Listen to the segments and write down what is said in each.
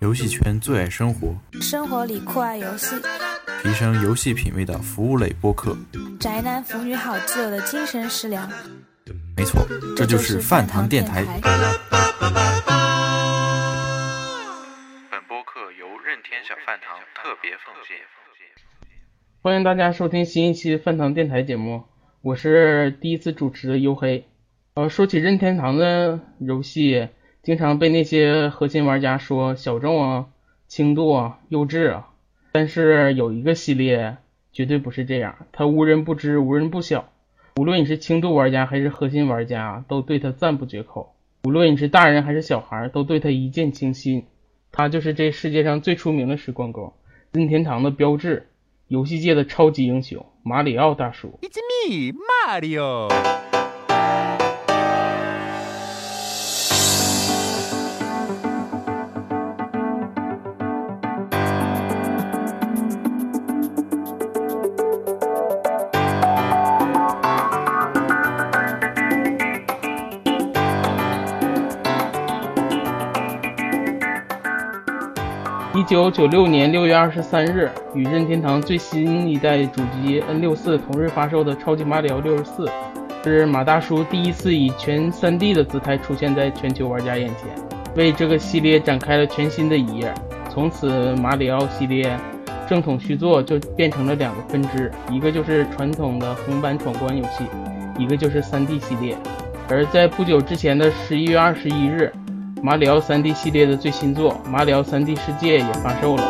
游戏圈最爱生活，生活里酷爱游戏，提升游戏品味的服务类播客。宅男腐女好基友的精神食粮。没错，这就是饭堂电台。本播客由任天小饭堂特别奉献。欢迎大家收听新一期饭堂电台节目，我是第一次主持的黝黑。呃，说起任天堂的游戏，经常被那些核心玩家说小众啊、轻度啊、幼稚啊。但是有一个系列绝对不是这样，它无人不知、无人不晓。无论你是轻度玩家还是核心玩家，都对它赞不绝口。无论你是大人还是小孩，都对它一见倾心。它就是这世界上最出名的时光沟，任天堂的标志，游戏界的超级英雄马里奥大叔。It's me, Mario. 九九六年六月二十三日，与任天堂最新一代主机 N 六四同日发售的《超级马里奥六十四》，是马大叔第一次以全 3D 的姿态出现在全球玩家眼前，为这个系列展开了全新的一页。从此，马里奥系列正统续作就变成了两个分支，一个就是传统的横版闯关游戏，一个就是 3D 系列。而在不久之前的十一月二十一日。马里奥 3D 系列的最新作《马里奥 3D 世界》也发售了。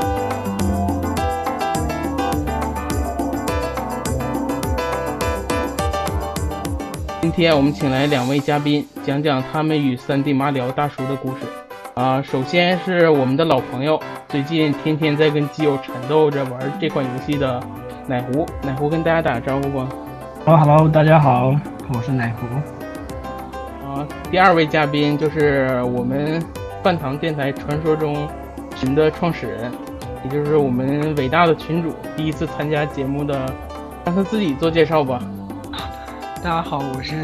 今天我们请来两位嘉宾，讲讲他们与 3D 马里奥大叔的故事。啊，首先是我们的老朋友，最近天天在跟基友缠斗着玩这款游戏的奶壶。奶壶跟大家打个招呼吧。Hello，Hello，大家好，我是奶壶。第二位嘉宾就是我们饭堂电台传说中群的创始人，也就是我们伟大的群主，第一次参加节目的，让他自己做介绍吧。大家好，我是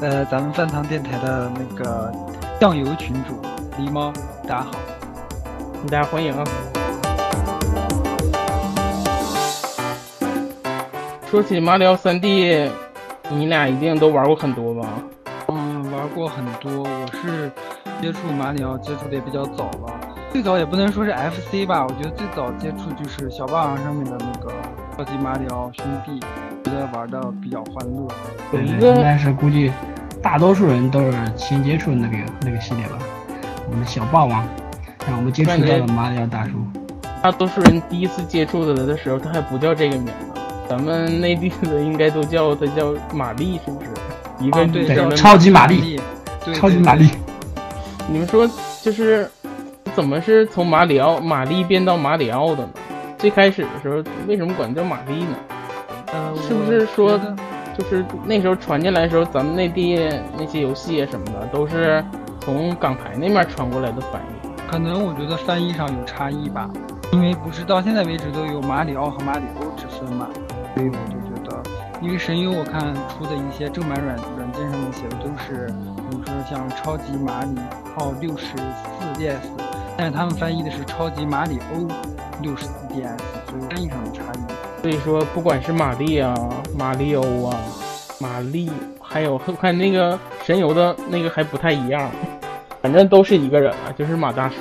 呃咱们饭堂电台的那个酱油群主狸猫，大家好，大家欢迎啊。说起马里奥三 D，你俩一定都玩过很多吧？玩过很多，我是接触马里奥接触的也比较早了。最早也不能说是 FC 吧，我觉得最早接触就是小霸王上面的那个超级马里奥兄弟，觉得玩的比较欢乐。有一个，但是估计大多数人都是先接触那个那个系列吧。我们小霸王，让我们接触到了马里奥大叔。大多数人第一次接触的的时候，他还不叫这个名字，咱们内地的应该都叫他叫玛丽，是不是？一个对超级玛丽，超级玛丽。你们说，就是怎么是从马里奥玛丽变到马里奥的呢？最开始的时候，为什么管叫玛丽呢？呃，是不是说，就是那时候传进来的时候，咱们内地那些游戏什么的，都是从港台那面传过来的翻译？可能我觉得翻译上有差异吧，因为不是到现在为止都有马里奥和马里欧之分嘛，所以我就觉得。因为神游我看出的一些正版软软件上面写的都是，比如说像超级马里奥六十四 DS，但是他们翻译的是超级马里欧六十四 DS，所以翻译上的差异。所以说，不管是玛丽啊、马里欧啊、玛丽，还有我看那个神游的那个还不太一样，反正都是一个人啊，就是马大叔。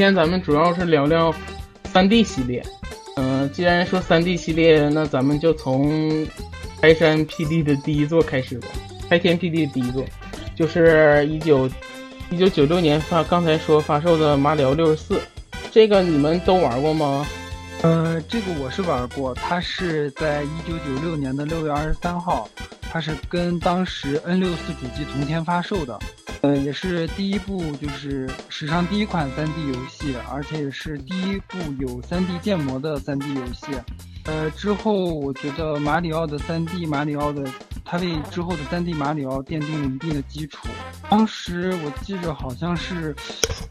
今天咱们主要是聊聊三 D 系列。嗯，既然说三 D 系列，那咱们就从开山辟地的第一座开始吧。开天辟地的第一座，就是一九一九九六年发，刚才说发售的《马里奥六十四》，这个你们都玩过吗？呃，这个我是玩过，它是在一九九六年的六月二十三号，它是跟当时 N 六四主机同天发售的，呃，也是第一部就是史上第一款三 D 游戏，而且也是第一部有三 D 建模的三 D 游戏。呃，之后我觉得马里奥的三 D 马里奥的，他为之后的三 D 马里奥奠定了一定的基础。当时我记着好像是，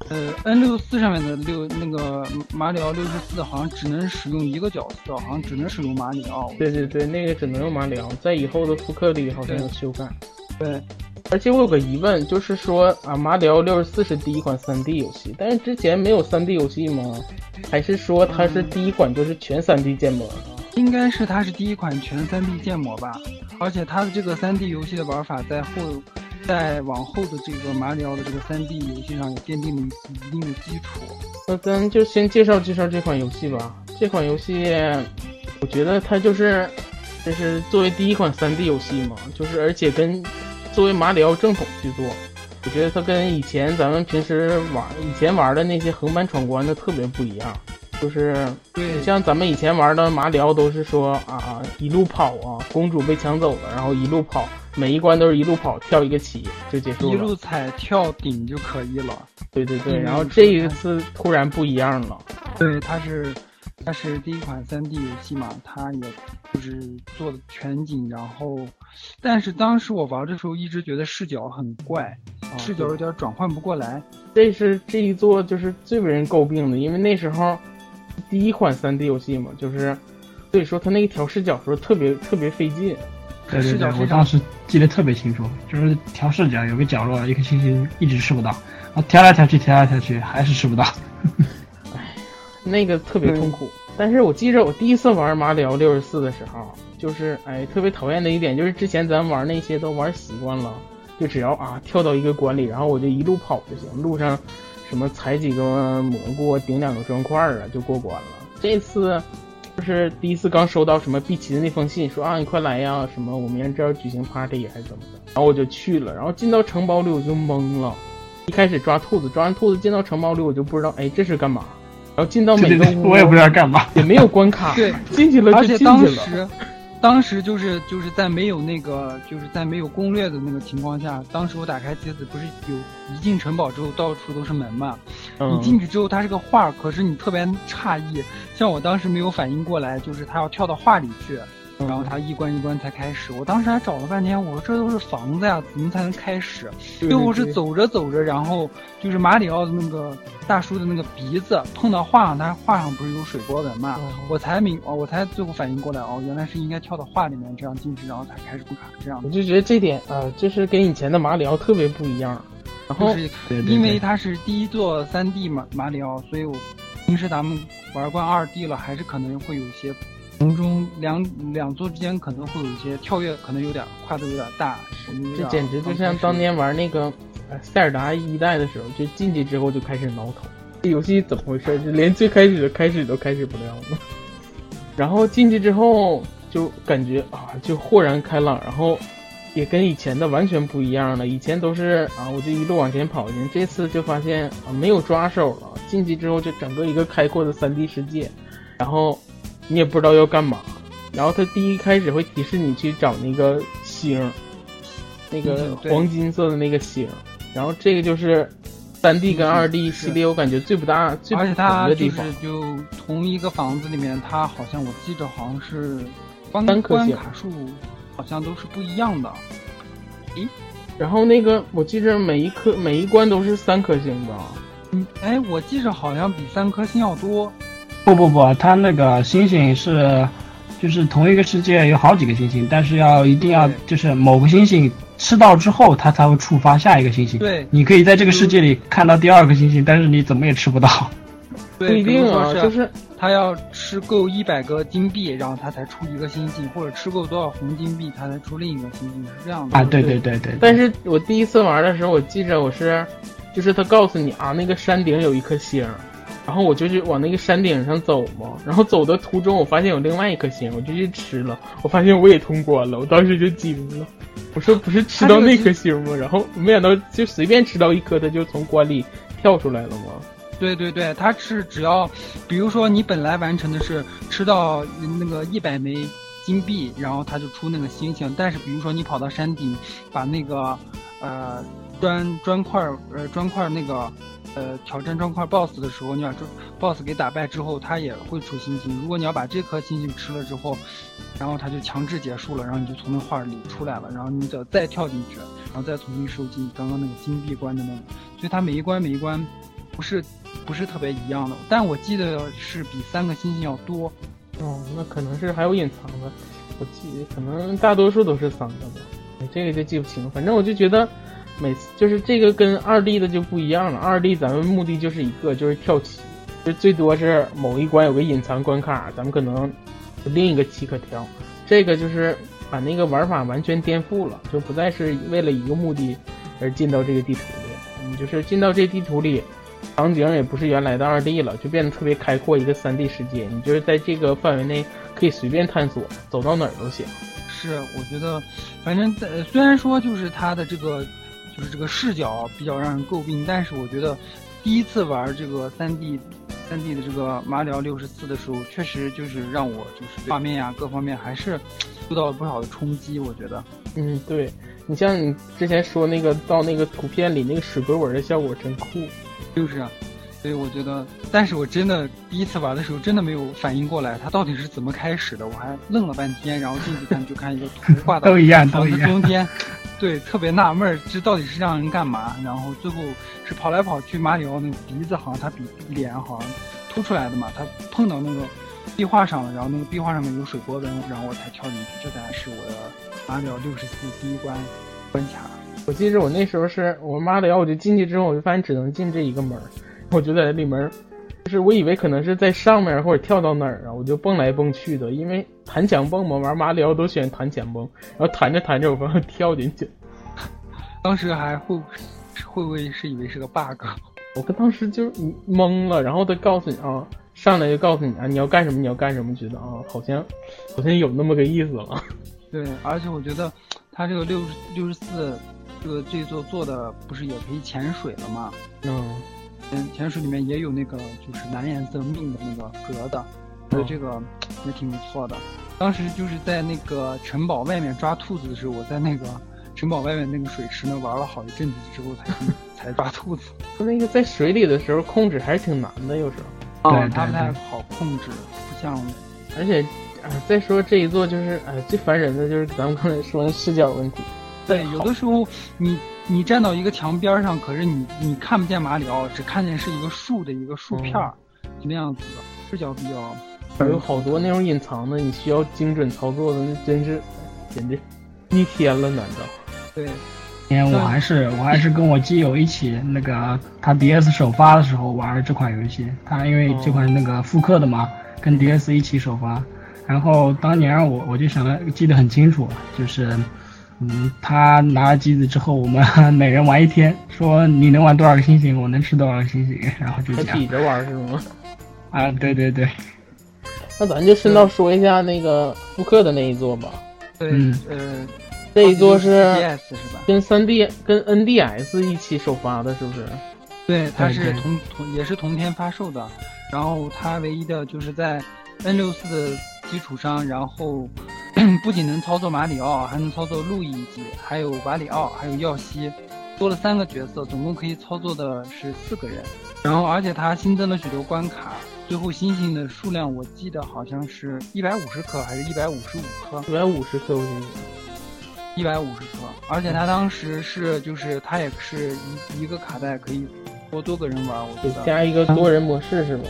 呃，N 六四上面的六那个马里奥六十四好像只能使用一个角色，好像只能使用马里奥。对对对，那个只能用马里奥，在以后的复刻里好像有修改。对，而且我有个疑问，就是说啊，马里奥六十四是第一款 3D 游戏，但是之前没有 3D 游戏吗？还是说它是第一款就是全 3D 建模？应该是它是第一款全 3D 建模吧，而且它的这个 3D 游戏的玩法在后，在往后的这个马里奥的这个 3D 游戏上也奠定了一定的基础。那咱就先介绍介绍这款游戏吧。这款游戏，我觉得它就是，就是作为第一款 3D 游戏嘛，就是而且跟作为马里奥正统去做，我觉得它跟以前咱们平时玩以前玩的那些横版闯关的特别不一样。就是对，像咱们以前玩的马里奥都是说啊一路跑啊，公主被抢走了，然后一路跑，每一关都是一路跑，跳一个棋就结束了。一路踩跳顶就可以了。对对对，嗯然后这一次突然不一样了。对，它是它是第一款 3D 游戏嘛，它也就是做的全景，然后，但是当时我玩的时候一直觉得视角很怪，啊视角有点转换不过来。这是这一座就是最为人诟病的，因为那时候第一款 3D 游戏嘛，就是所以说它那个调视角时候特别特别费劲。对对对，视角非常我当时记得特别清楚，就是调视角有个角落一颗星星一直吃不到，然后调来调去调来调去还是吃不到。哎那个特别痛苦。但是我记着我第一次玩马里奥六十四的时候，就是哎特别讨厌的一点就是之前咱玩那些都玩习惯了，就只要啊跳到一个关里，然后我就一路跑就行，路上什么采几个蘑菇，顶两个砖块啊就过关了。这次就是第一次刚收到什么碧琪的那封信，说啊你快来呀，什么我明天这要举行 party 还是怎么的，然后我就去了，然后进到城堡里我就懵了。一开始抓兔子，抓完兔子进到城堡里，我就不知道，哎，这是干嘛？然后进到每个屋，我也不知道干嘛。也没有关卡，对，进去了而且当就进去了。时，当时就是就是在没有那个就是在没有攻略的那个情况下，当时我打开机子，不是有一进城堡之后到处都是门嘛？你嗯，进去之后它是个画，可是你特别诧异，像我当时没有反应过来，就是它要跳到画里去，嗯然后他一关一关才开始。我当时还找了半天，我说这都是房子呀，怎么才能开始？最后是走着走着，然后就是马里奥的那个大叔的那个鼻子碰到画上，他画上不是有水波纹嘛？嗯我才明，哦，我才最后反应过来，哦，原来是应该跳到画里面这样进去，然后才开始不卡这样我。就觉得这点啊、就是跟以前的马里奥特别不一样。然后就是因为它是第一座三 D 马马里奥，所以我平时咱们玩惯二 D 了，还是可能会有一些从中两两座之间可能会有一些跳跃，可能有点跨度有点大。这简直就像当年玩那个呃塞尔达一代的时候，就进去之后就开始挠头。这游戏怎么回事？就连最开始的开始都开始不了呢。然后进去之后就感觉啊，就豁然开朗，然后也跟以前的完全不一样了。以前都是啊，我就一路往前跑进，这次就发现啊没有抓手了。进去之后就整个一个开阔的 3D 世界，然后你也不知道要干嘛。然后它第一开始会提示你去找那个星，那个黄金色的那个星。然后这个就是三 D 跟嗯2 D 系列，我感觉最不大、最不而且同它就是的地方。就同一个房子里面，它好像我记着好像是关三颗星关卡数好像都是不一样的。咦然后那个我记着每一颗每一关都是三颗星吧？嗯，哎，我记着好像比三颗星要多。不不不，它那个星星是，就是同一个世界有好几个星星，但是要一定要就是某个星星吃到之后，它才会触发下一个星星。对你可以在这个世界里看到第二个星星，但是你怎么也吃不到。不一定啊，就是他要吃够一百个金币，然后他才出一个星星，或者吃够多少红金币，他才出另一个星星，是这样的。啊，对对对对。但是我第一次玩的时候，我记着我是，就是他告诉你啊，那个山顶有一颗星，然后我就去往那个山顶上走嘛，然后走的途中我发现有另外一颗星，我就去吃了，我发现我也通关了，我当时就惊了，我说不是吃到那颗星吗？然后没想到就随便吃到一颗，它就从关里跳出来了吗？对对对，它是只要，比如说你本来完成的是吃到那个一百枚金币，然后它就出那个星星。但是比如说你跑到山顶，把那个呃砖砖块呃砖块那个呃挑战砖块 BOSS 的时候，你把这 BOSS 给打败之后，它也会出星星。如果你要把这颗星星吃了之后，然后它就强制结束了，然后你就从那画里出来了，然后你得再跳进去，然后再重新收集你刚刚那个金币关的那个。所以它每一关每一关不是不是特别一样的，但我记得是比三个星星要多。哦，那可能是还有隐藏的，我记可能大多数都是三个吧，这个就记不清。反正我就觉得每次就是这个跟二 D 的就不一样了，二 D 咱们目的就是一个就是跳棋，就最多是某一关有个隐藏关卡，咱们可能另一个棋可跳。这个就是把那个玩法完全颠覆了，就不再是为了一个目的而进到这个地图里，你就是进到这地图里。场景也不是原来的二 D 了，就变得特别开阔一个三 D 世界。你就是在这个范围内可以随便探索，走到哪儿都行。是，我觉得，反正在虽然说就是它的这个就是这个视角比较让人诟病，但是我觉得第一次玩这个三 D 三 D 的这个马里奥六十四的时候，确实就是让我就是画面呀各方面还是受到了不少的冲击。我觉得，嗯，对你像你之前说那个到那个图片里那个水鬼纹的效果真酷。就是啊，所以我觉得，但是我真的第一次玩的时候，真的没有反应过来，它到底是怎么开始的，我还愣了半天，然后进去看，就看一个图画的 都一样，都一样。中间，对，特别纳闷，这到底是让人干嘛？然后最后是跑来跑去，马里奥那个鼻子好像他比脸好像凸出来的嘛，他碰到那个壁画上了，然后那个壁画上面有水波纹，然后我才跳进去，这才是我的马里奥六十四第一关关卡。我记着我那时候是我马里奥我就进去之后，我就发现只能进这一个门我就在里面，就是我以为可能是在上面或者跳到哪儿啊，我就蹦来蹦去的，因为弹墙蹦嘛，玩马里奥都喜欢弹墙蹦，然后弹着弹着我发现 跳进去，当时还会会不会是以为是个 bug？我跟当时就懵了，然后他告诉你啊，上来就告诉你啊，你要干什么，你要干什么，觉得啊，好像好像有那么个意思了。对，而且我觉得他这个六六十四。这个这座做的不是也可以潜水了吗？嗯，嗯，潜水里面也有那个就是蓝颜色命的那个格的，所以这个也挺不错的。当时就是在那个城堡外面抓兔子的时候，我在那个城堡外面那个水池那玩了好一阵子之后才 才抓兔子。那个在水里的时候控制还是挺难的，有时候。对，它不太好控制，不像。而且，啊，再说这一座就是，哎，最烦人的就是咱们刚才说的视角问题。对，有的时候你你站到一个墙边上，可是你你看不见马里奥，只看见是一个树的一个树片儿，就那样子的视角比较。有好多那种隐藏的，你需要精准操作的，那真是简直逆天了，难道？对，因为我还是我还是跟我基友一起那个他 DS 首发的时候玩这款游戏，他因为这款那个复刻的嘛，跟 DS 一起首发，然后当年我我就想了，记得很清楚，就是。嗯，他拿了机子之后，我们 每人玩一天，说你能玩多少个星星，我能吃多少个星星，然后就这样。比着玩是吗？啊，对对对。那咱就顺道说一下那个复刻的那一座吧。对，呃，这一座是是吧？跟三 D 跟 NDS 一起首发的，是不是？对，它是同同也是同天发售的，然后它唯一的就是在 N 六四的基础上，然后。不仅能操作马里奥，还能操作路易吉，还有瓦里奥，还有耀西，多了三个角色，总共可以操作的是四个人。然后，而且它新增了许多关卡，最后星星的数量我记得好像是一百五十颗，还是一百五十五颗？一百五十颗，我记得。一百五十颗，而且它当时是就是它也是一一个卡带可以多多个人玩，我记得。加一个多人模式是吗？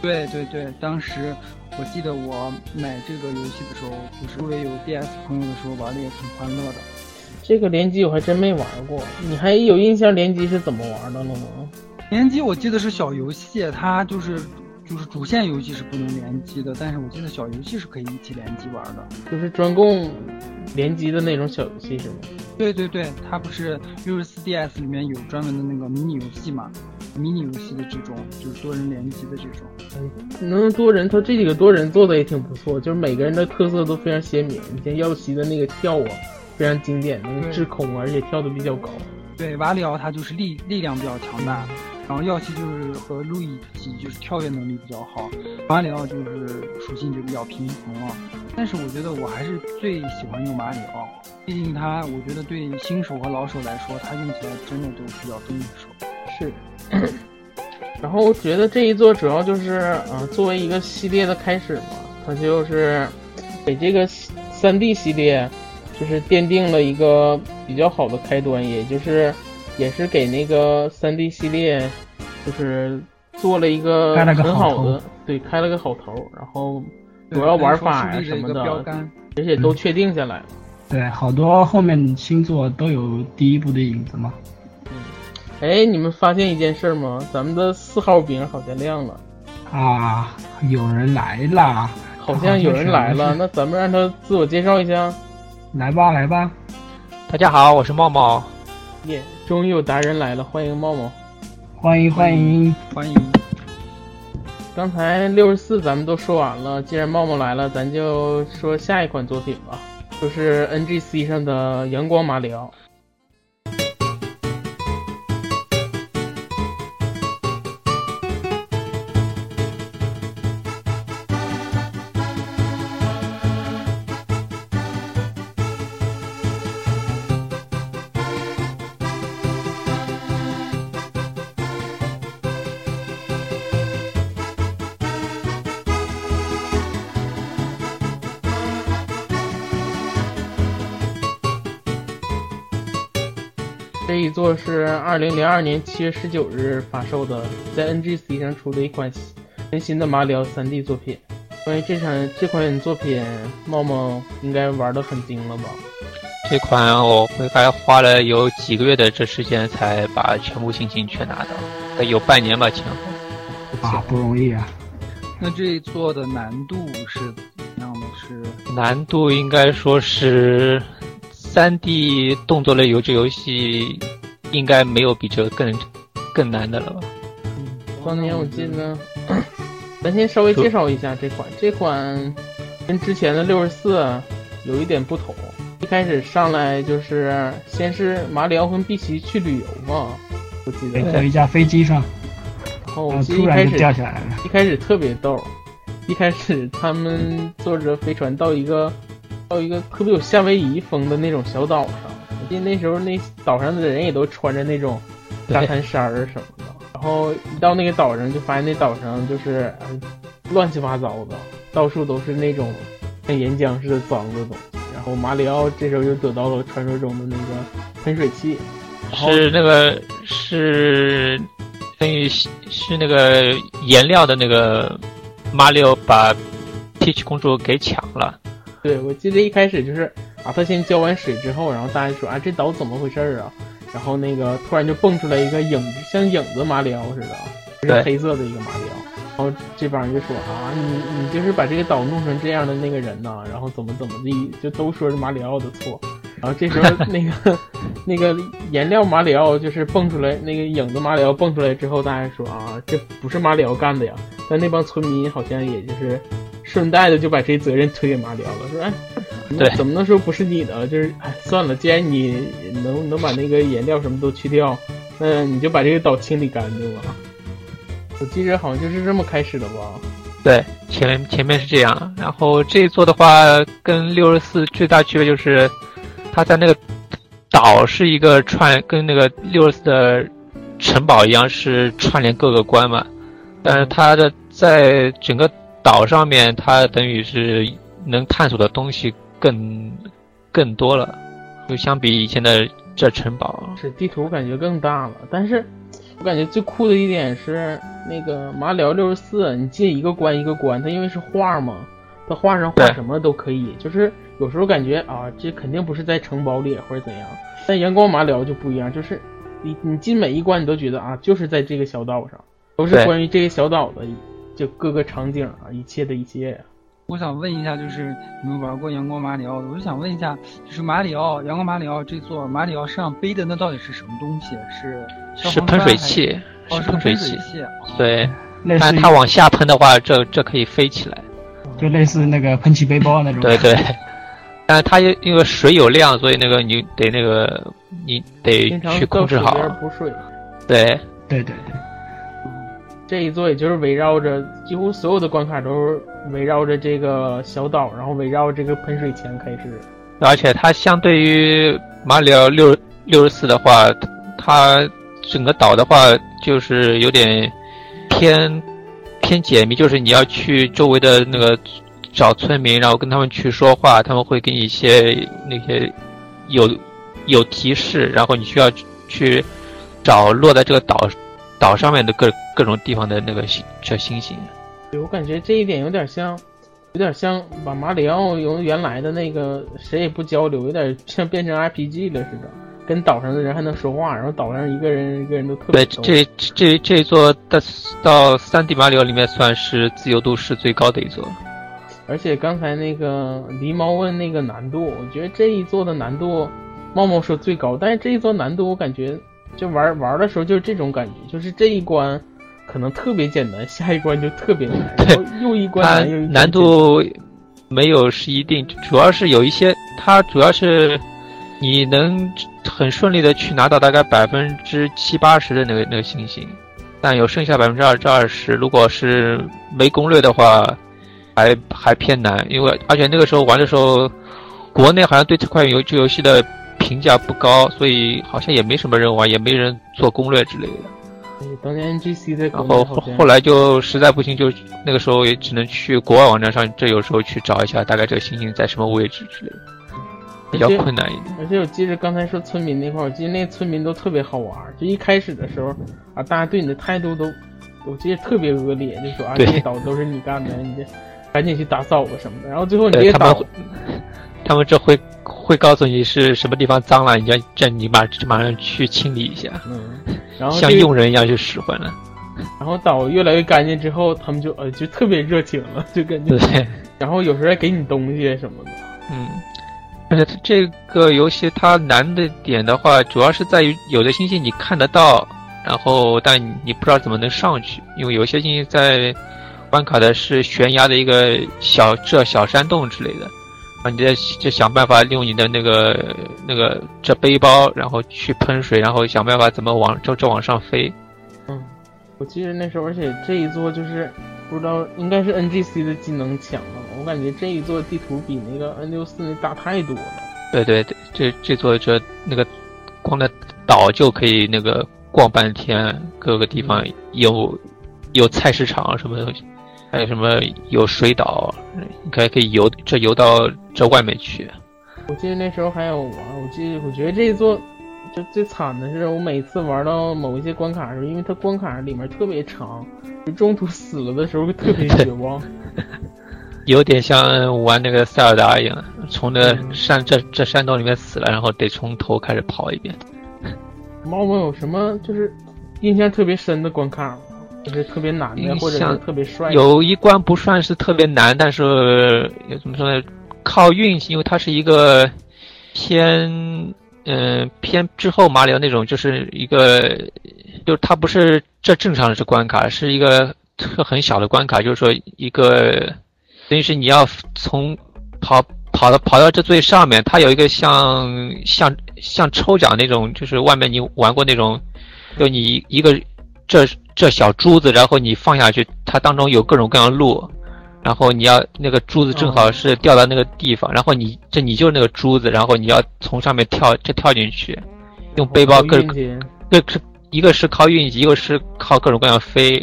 对对对，当时。我记得我买这个游戏的时候，就是周围有 DS 朋友的时候，玩的也挺欢乐的。这个联机我还真没玩过，你还有印象联机是怎么玩的了吗？联机我记得是小游戏，它就是就是主线游戏是不能联机的，但是我记得小游戏是可以一起联机玩的，就是专供联机的那种小游戏是吗？对对对，它不是六十四 DS 里面有专门的那个迷你游戏嘛？迷你游戏的这种，就是多人联机的这种，嗯，能多人，他这几个多人做的也挺不错，就是每个人的特色都非常鲜明。你像耀西的那个跳啊，非常经典，那个制空，而且跳的比较高。对，瓦里奥他就是力力量比较强大，然后耀西就是和路易吉就是跳跃能力比较好，马里奥就是属性就比较平衡了。但是我觉得我还是最喜欢用马里奥，毕竟他我觉得对新手和老手来说，他用起来真的都比较动手。是。然后我觉得这一座主要就是，呃，作为一个系列的开始嘛，它就是给这个三 D 系列就是奠定了一个比较好的开端，也就是也是给那个三 D 系列就是做了一个很好的，对，开了个好头。然后主要玩法呀什么的。而且都确定下来了。对，好多后面新作都有第一部的影子嘛。哎，你们发现一件事吗？咱们的四号饼好像亮了，啊，有人来啦！好像有人来了。那咱们让他自我介绍一下。来吧，来吧。大家好，我是茂茂。耶，终于有达人来了，欢迎茂茂。欢迎欢迎，欢迎。刚才六十四咱们都说完了，既然茂茂来了，咱就说下一款作品吧，就是 NGC 上的阳光马里奥。这是二零零二年七月十九日发售的，在 NGC 上出的一款全新的马里奥 3D 作品。关于这场这款作品，茂茂应该玩的很精了吧？这款我大概花了有几个月的这时间才把全部星星全拿到，呃有半年吧前后。啊，不容易啊。那这一座的难度是怎样的？是难度应该说是三 D 动作类游戏游戏，应该没有比这个更更难的了吧？当年我记得，咱先稍微介绍一下这款，这款跟之前的六十四有一点不同。一开始上来就是先是马里奥跟碧奇去旅游嘛，我记得。在一架飞机上，然后我记得一开始突然就掉下来了。一开始特别逗，一开始他们坐着飞船到一个到一个特别有夏威夷风的那种小岛上，我记得那时候那岛上的人也都穿着那种沙滩衫儿什么的，然后一到那个岛上就发现那岛上就是呃乱七八糟的，到处都是那种像岩浆似的脏的东西。然后马里奥这时候又得到了传说中的那个喷水器，是那个是等于是是那个颜料的那个马里奥把 Peach 公主给抢了。对，我记得一开始就是啊，他先浇完水之后，然后大家说啊，这岛怎么回事儿啊？然后那个突然就蹦出来一个影子，像影子马里奥似的，是黑色的一个马里奥。然后这帮人就说啊，你你就是把这个岛弄成这样的那个人呐，然后怎么怎么地，就都说是马里奥的错。然后这时候那个 那个颜料马里奥就是蹦出来，那个影子马里奥蹦出来之后，大家说啊，这不是马里奥干的呀。但那帮村民好像也就是顺带的就把这责任推给马里奥了，说哎，对怎么能说不是你的？就是哎，算了，既然你能能把那个颜料什么都去掉，那你就把这个岛清理干净吧。我记着好像就是这么开始的吧。对，前前面是这样，然后这一座的话，跟六十四最大区别就是，它在那个岛是一个串，跟那个六十四的城堡一样是串联各个关嘛，但是它的在整个岛上面，它等于是能探索的东西更更多了，就相比以前的这城堡，是地图感觉更大了，但是我感觉最酷的一点是那个马里奥六十四，你进一个关一个关，它因为是画嘛，它画上画什么都可以，就是有时候感觉啊，这肯定不是在城堡里或者怎样，但阳光马里奥就不一样，就是你你进每一关你都觉得啊，就是在这个小岛上，都是关于这个小岛的就各个场景啊，一切的一切、我想问一下，就是你们玩过阳光马里奥的，我就想问一下，就是马里奥阳光马里奥这座马里奥身上背的那到底是什么东西？是消是喷水器，哦，是喷水器，对，但它往下喷的话，这这可以飞起来。就类似那个喷气背包那种。对对，但是它因因为水有量，所以那个你得那个你得去控制好。边补水。对，对对对，这一座也就是围绕着几乎所有的关卡都是围绕着这个小岛，然后围绕这个喷水泉开始。而且它相对于马里奥六六十四的话，它整个岛的话就是有点偏偏解谜，就是你要去周围的那个找村民，然后跟他们去说话，他们会给你一些那些有有提示，然后你需要去找落在这个岛岛上面的各各种地方的那个星小星星。对我感觉这一点有点像，有点像把马里奥由原来的那个谁也不交流，有点像变成 RPG 了似的。跟岛上的人还能说话，然后岛上一个人一个人都特别对，这这这一座的到三 D 马里奥里面算是自由度是最高的一座。而且刚才那个狸猫问那个难度，我觉得这一座的难度，茂茂说最高，但是这一座难度我感觉就玩玩的时候就是这种感觉，就是这一关可能特别简单，下一关就特别难，然后又一关 难又一关难度没有是一定，主要是有一些，它主要是你能很顺利的去拿到大概百分之七八十的那个那个星星，但有剩下百分之二至二十，如果是没攻略的话，还还偏难，因为而且那个时候玩的时候，国内好像对这款游这游戏的评价不高，所以好像也没什么人玩，也没人做攻略之类的。对当年 NGC 在然后后后来就实在不行，就那个时候也只能去国外网站上，这有时候去找一下大概这个星星在什么位置之类的，比较困难一点。而且我记得刚才说村民那块，我记得那村民都特别好玩。就一开始的时候啊，大家对你的态度都，我记得特别恶劣，就说啊，这些岛都是你干的，你这赶紧去打扫吧什么的。然后最后你这对些岛他们会，他们这会会告诉你是什么地方脏了，你要这你马马上去清理一下，嗯，然后像这个佣人一样去使唤了。然后岛越来越干净之后，他们就呃就特别热情了，就感觉，对，然后有时候还给你东西什么的。嗯。而且它这个游戏它难的点的话，主要是在于有的星星你看得到，然后但你不知道怎么能上去，因为有些星星在关卡的是悬崖的一个小这小山洞之类的，啊，你再就想办法利用你的那个那个这背包，然后去喷水，然后想办法怎么往这这往上飞。嗯，我记得那时候，而且这一座就是不知道应该是 NGC 的技能强了，我感觉这一座地图比那个 N 六四那大太多了。对对对，这这座这那个光的岛就可以那个逛半天，各个地方有有菜市场什么东西，还有什么有水岛，你可以可以游这游到这外面去。我记得那时候还有玩，我记得我觉得这一座就最惨的是，我每次玩到某一些关卡的时候，因为它关卡里面特别长，就中途死了的时候会特别 绝望。有点像玩那个塞尔达一样，从那山这这山洞里面死了，然后得从头开始跑一遍。猫猫有什么就是印象特别深的关卡吗？就是特别难的，或者是特别帅的？有一关不算是特别难，但是也怎么说呢？靠运气，因为它是一个偏嗯、偏之后马里奥那种，就是一个就它不是这正常的是关卡，是一个特很小的关卡，就是说一个等于是你要从跑跑到跑到这最上面，它有一个像像像抽奖那种，就是外面你玩过那种，就你一个这这小珠子，然后你放下去，它当中有各种各样的路，然后你要那个珠子正好是掉到那个地方，然后你这你就是那个珠子，然后你要从上面跳这跳进去，用背包各运气对，是一个是靠运气，一个是靠各种各样飞，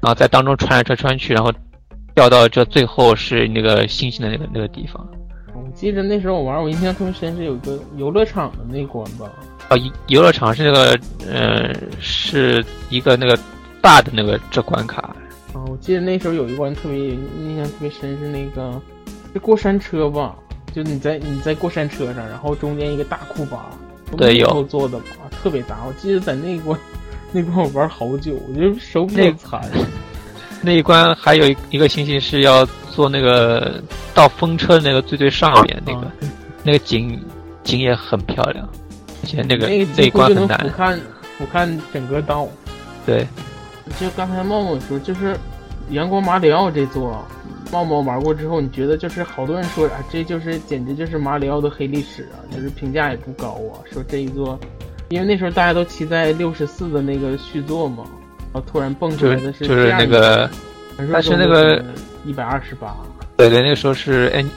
然后在当中穿来穿穿去，然后掉到这最后是那个星星的那个那个地方。我记得那时候我玩，我印象特别深是有个游乐场的那关吧。啊，游游乐场是那个，呃，是一个那个大的那个这关卡，啊，我记得那时候有一关特别印象特别深，是那个是过山车吧？就你在你在过山车上，然后中间一个大库巴，对有头做的吧，特别大。我记得在那一关 那关我玩好久，我觉得手比较那残。那一关还有一个星星是要坐那个到风车的那个最最上面那个，啊那个景景也很漂亮，而且那个那那一关很难俯，瞰俯瞰整个岛。对，就刚才茂茂说，就是阳光马里奥这座，茂茂玩过之后，你觉得就是好多人说啊，这就是简直就是马里奥的黑历史啊，就是评价也不高啊，说这一座，因为那时候大家都期待六十四的那个续作嘛，然后突然蹦出来的是就是那个，但是那个一百二十八，对对，那个时候是 N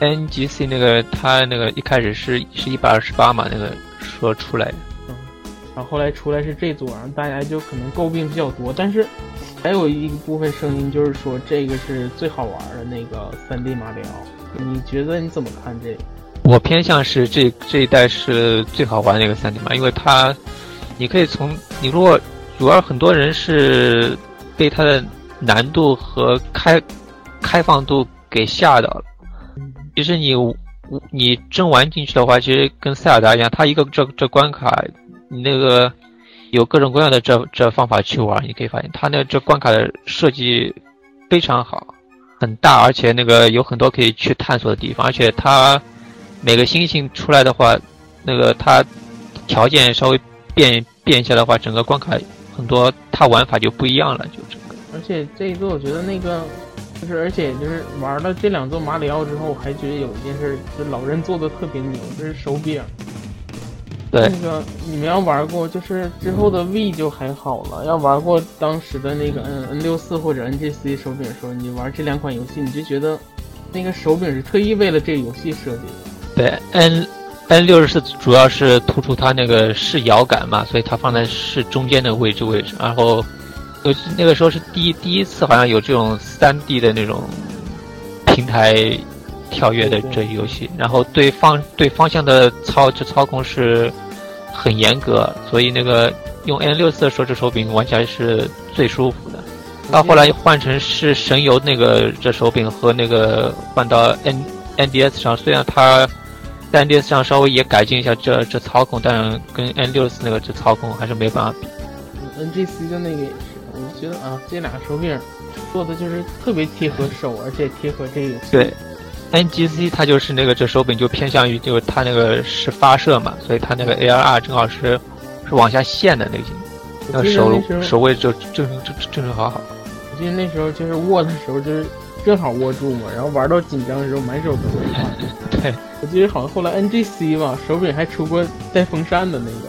N G C 那个他那个一开始是是一百二十八嘛，那个说出来的。然后后来出来是这组，然后大家就可能诟病比较多，但是还有一部分声音就是说这个是最好玩的那个三 D 马里奥，你觉得你怎么看这个？我偏向是这这一代是最好玩的一个三 D 嘛，因为它你可以从你如果主要很多人是被它的难度和开开放度给吓到了。其实你你真玩进去的话，其实跟塞尔达一样，它一个这这关卡，你那个有各种各样的这这方法去玩，你可以发现它那这关卡的设计非常好，很大，而且那个有很多可以去探索的地方，而且它每个星星出来的话，那个它条件稍微变变一下的话，整个关卡很多它玩法就不一样了，就整个。而且这一座我觉得那个就是，而且就是玩了这两座马里奥之后，我还觉得有一件事，就老任做的特别牛，就是手柄。对，那个你们要玩过，就是之后的 V 就还好了。要玩过当时的那个 N N 六四或者 NGC 手柄的时候，你玩这两款游戏，你就觉得那个手柄是特意为了这个游戏设计的。对，N N 六十四主要是突出它那个视摇感嘛，所以它放在是中间的位置位置。然后，有那个时候是第一第一次好像有这种三 D 的那种平台跳跃的这游戏，然后对方对方向的操这操控是很严格，所以那个用 N 六四的手指手柄玩起来是最舒服的。到后来换成是神游那个这手柄和那个换到 N NDS 上，虽然它在 NDS 上稍微也改进一下这这操控，但跟 N 六四那个这操控还是没办法比。NGC 的那个也是，我觉得啊，这俩手柄做的就是特别贴合手，而且贴合这个。对，NGC 它就是那个这手柄就偏向于就是它那个是发射嘛，所以它那个 ARR 正好是是往下陷的那个，那我个手那手位就正正正正正好好。我记得那时候就是握的时候就是正好握住嘛，然后玩到紧张的时候满手都是汗。对，我记得好像后来 NGC 吧，手柄还出过带风扇的那个，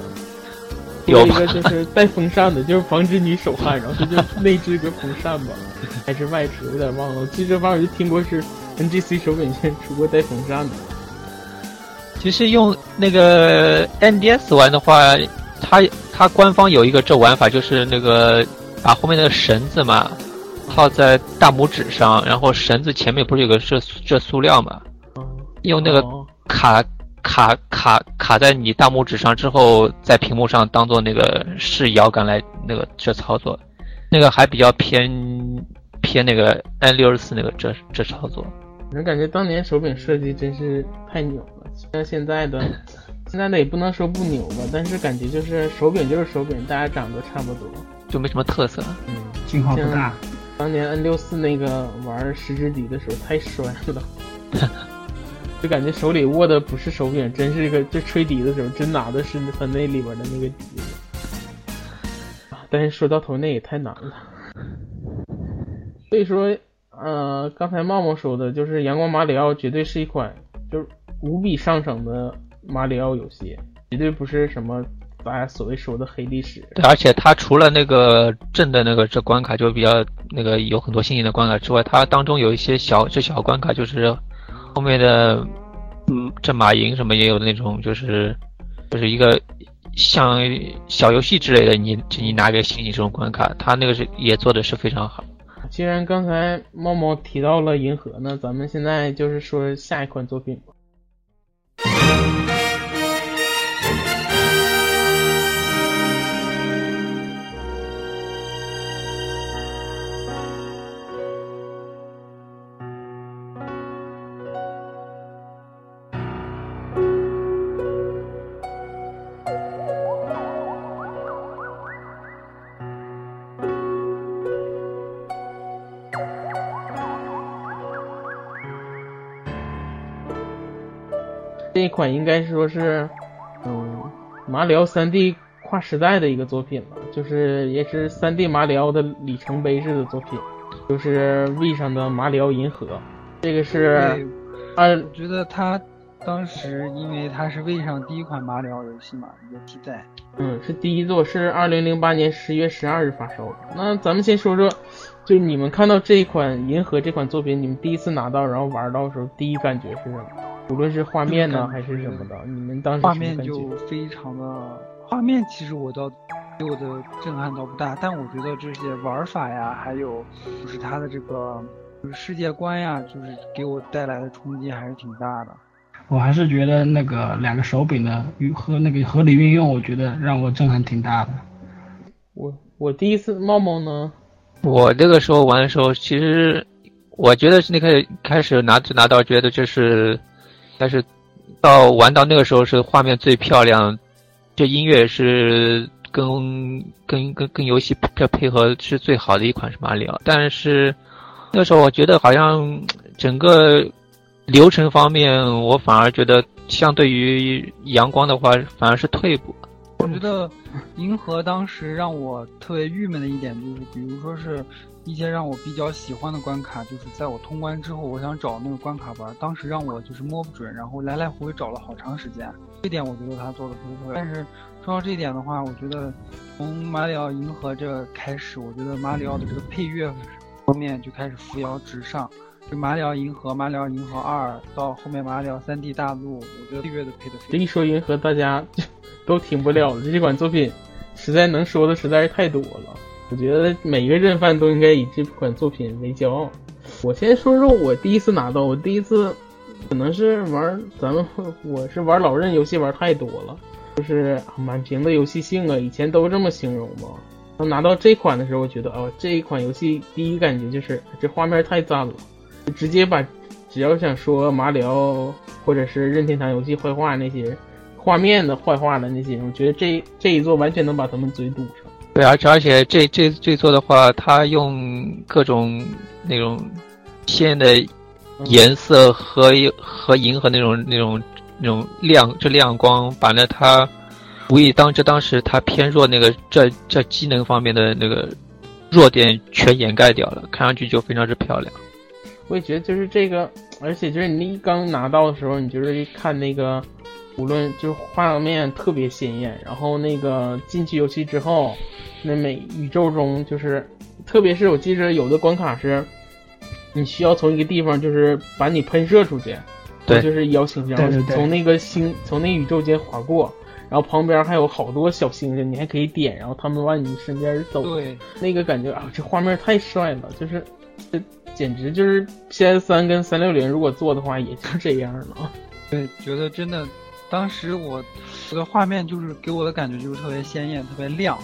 有有一个就是带风扇的，就是防止你手汗，然后它就内置个风扇吧，还是外置，有点忘了。我记得反正我就听过是 NGC 手柄先出过带风扇的。其实用那个 NDS 玩的话，它它官方有一个这玩法，就是那个把后面那个绳子嘛套在大拇指上，然后绳子前面不是有个这这塑料嘛，用那个哦卡卡卡卡在你大拇指上之后，在屏幕上当做那个是摇杆来那个这操作，那个还比较偏偏那个 N 六十四那个这这操作。我感觉当年手柄设计真是太牛了，像现在的，现在的也不能说不牛吧，但是感觉就是手柄就是手柄，大家长得差不多，就没什么特色。嗯，信号不大。当年 N 六四那个玩十之敌的时候太帅了，就感觉手里握的不是手柄，真是个这吹笛的时候真拿的是它那里边的那个笛子。啊但是说到头那也太难了，所以说，呃，刚才茂茂说的就是《阳光马里奥》绝对是一款就是无比上乘的马里奥游戏，绝对不是什么大家所谓说的黑历史。对，而且它除了那个正的那个这关卡就比较那个有很多新颖的关卡之外，它当中有一些小这小关卡，就是后面的嗯这马营什么也有那种，就是就是一个像小游戏之类的，你你拿个星星这种关卡，它那个是也做的是非常好。既然刚才猫猫提到了银河那，咱们现在就是说下一款作品吧。款应该说是，嗯，马里奥 3D 跨时代的一个作品了，就是也是 3D 马里奥的里程碑式的作品，就是 V 上的马里奥银河。这个是对，二我觉得它当时因为它是 V 上第一款马里奥游戏嘛，也替代。嗯，是第一座，是二零零八年十月十二日发售的。那咱们先说说，就你们看到这一款《银河》这款作品，你们第一次拿到然后玩到的时候，第一感觉是什么？无论是画面呢，还是什么的，你们当时画面就非常的，画面其实我倒给我的震撼倒不大，但我觉得这些玩法呀，还有就是它的这个就是世界观呀，就是给我带来的冲击还是挺大的。我还是觉得那个两个手柄的与和那个合理运用，我觉得让我震撼挺大的。我我第一次茂茂呢，我那个时候玩的时候，其实我觉得是那个开始拿拿到，觉得就是但是到玩到那个时候是画面最漂亮，这音乐是跟跟跟跟游戏配配合是最好的一款是马里奥，但是那个时候我觉得好像整个。流程方面，我反而觉得相对于阳光的话，反而是退步。我觉得银河当时让我特别郁闷的一点就是，比如说是一些让我比较喜欢的关卡，就是在我通关之后，我想找那个关卡玩，当时让我就是摸不准，然后来来回回找了好长时间。这点我觉得他做的不是特别。但是说到这一点的话，我觉得从马里奥银河这开始，我觉得马里奥的这个配乐方面就开始扶摇直上。就马里奥银河、马里奥银河二到后面马里奥三 D 大陆，我觉得配乐都配的。这一说银河，大家都停不了了。这款作品实在能说的实在是太多了。我觉得每一个认犯都应该以这款作品为骄傲。我先说说我第一次拿到，我第一次可能是玩咱们，我是玩老任游戏玩太多了，就是满屏的游戏性啊，以前都这么形容嘛。拿到这款的时候，我觉得哦，这一款游戏第一感觉就是这画面太赞了。直接把，只要想说马里奥或者是任天堂游戏坏话那些画面的坏话的那些，我觉得这这一座完全能把他们嘴堵上。对，而且而且这这这座的话，它用各种那种鲜的颜色和和银河那种那种那种亮这亮光，把那它无意当这当时它偏弱那个这这机能方面的那个弱点全掩盖掉了，看上去就非常之漂亮。我也觉得就是这个，而且就是你一刚拿到的时候，你就是一看那个，无论就是画面特别鲜艳，然后那个进去游戏之后，那每宇宙中就是，特别是我记着有的关卡是，你需要从一个地方就是把你喷射出去，对，就是邀请然后从那个星从那宇宙间划过，然后旁边还有好多小星星，你还可以点，然后他们往你身边走，对，那个感觉啊，这画面太帅了，就是。这简直就是 PS 三跟三六零如果做的话，也就这样了。对，觉得真的，当时我我的画面就是给我的感觉就是特别鲜艳、特别亮。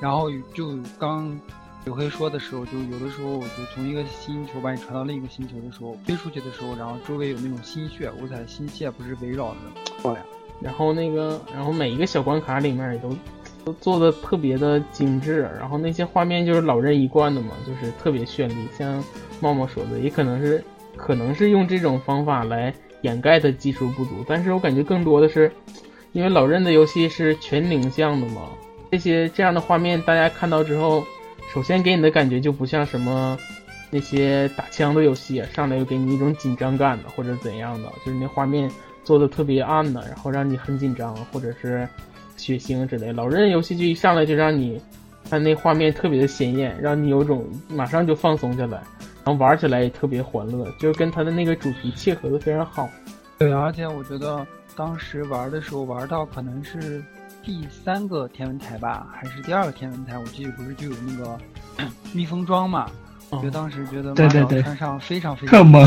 然后就刚有黑说的时候，就有的时候我就从一个星球把你传到另一个星球的时候，飞出去的时候，然后周围有那种星血，五彩星系不是围绕着，漂亮。然后那个，然后每一个小关卡里面也都。都做的特别的精致，然后那些画面就是老任一贯的嘛，就是特别绚丽。像茂茂说的，也可能是可能是用这种方法来掩盖的技术不足，但是我感觉更多的是，因为老任的游戏是全影像的嘛，这些这样的画面大家看到之后，首先给你的感觉就不像什么那些打枪的游戏，上来又给你一种紧张感的或者怎样的，就是那画面做的特别暗的，然后让你很紧张，或者是。血腥之类，老任游戏就一上来就让你，他那画面特别的鲜艳，让你有种马上就放松下来，然后玩起来也特别欢乐，就是跟它的那个主题切合的非常好。对，而且我觉得当时玩的时候玩到可能是第三个天文台吧，还是第二个天文台，我记得不是就有那个 蜜蜂装嘛？我觉得当时觉得马里穿上非常非常萌，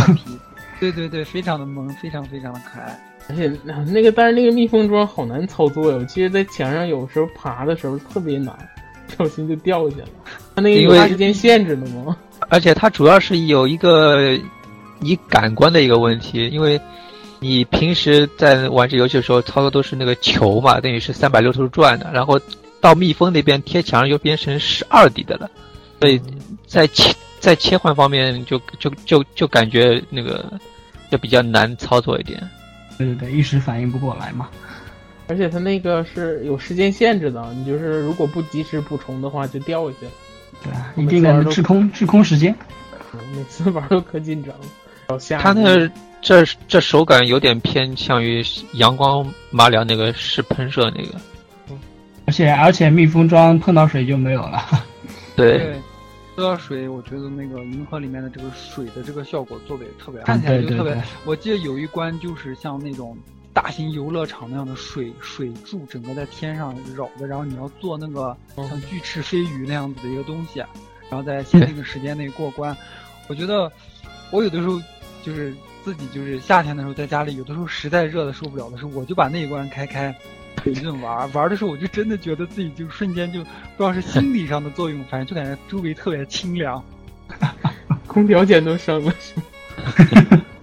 对对对，非常的萌，非常非常的可爱。而且那个，但是那个蜜蜂装好难操作呀！我记得在墙上有时候爬的时候特别难，不小心就掉下了。它那个有时间限制的吗？而且它主要是有一个你感官的一个问题，因为你平时在玩这游戏的时候操作都是那个球嘛，等于是三百六十度转的，然后到蜜蜂那边贴墙又变成是二 D 的了，所以在切在切换方面就就就就感觉那个就比较难操作一点。对对对，一时反应不过来嘛。而且它那个是有时间限制的，你就是如果不及时补充的话，就掉下去了。对啊，一定的滞空滞空时间。每次玩都可紧张了。脚下它那这这手感有点偏向于阳光马里奥那个是喷射那个，而且而且密封装碰到水就没有了。对，对，说到水，我觉得那个银河里面的这个水的这个效果做的也特别好，看起来就特别。我记得有一关就是像那种大型游乐场那样的水水柱，整个在天上绕着，然后你要做那个嗯像巨翅飞鱼那样子的一个东西，然后在 限定的时间内过关。我觉得我有的时候就是自己就是夏天的时候在家里，有的时候实在热的受不了的时候，我就把那一关开开。一顿玩玩的时候，我就真的觉得自己就瞬间就不知道是心理上的作用，反正就感觉周围特别清凉。空调钱都省了，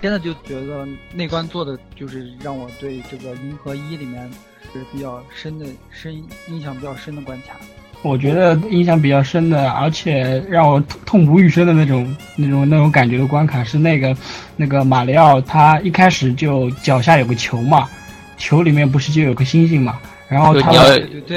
是吗？现在就觉得那关做的就是让我对这个《银河一》里面是比较深的深印象比较深的关卡。我觉得印象比较深的，而且让我痛痛不欲生的那种、那种、那种感觉的关卡是那个、那个马里奥，他一开始就脚下有个球嘛，球里面不是就有个星星嘛，然后他要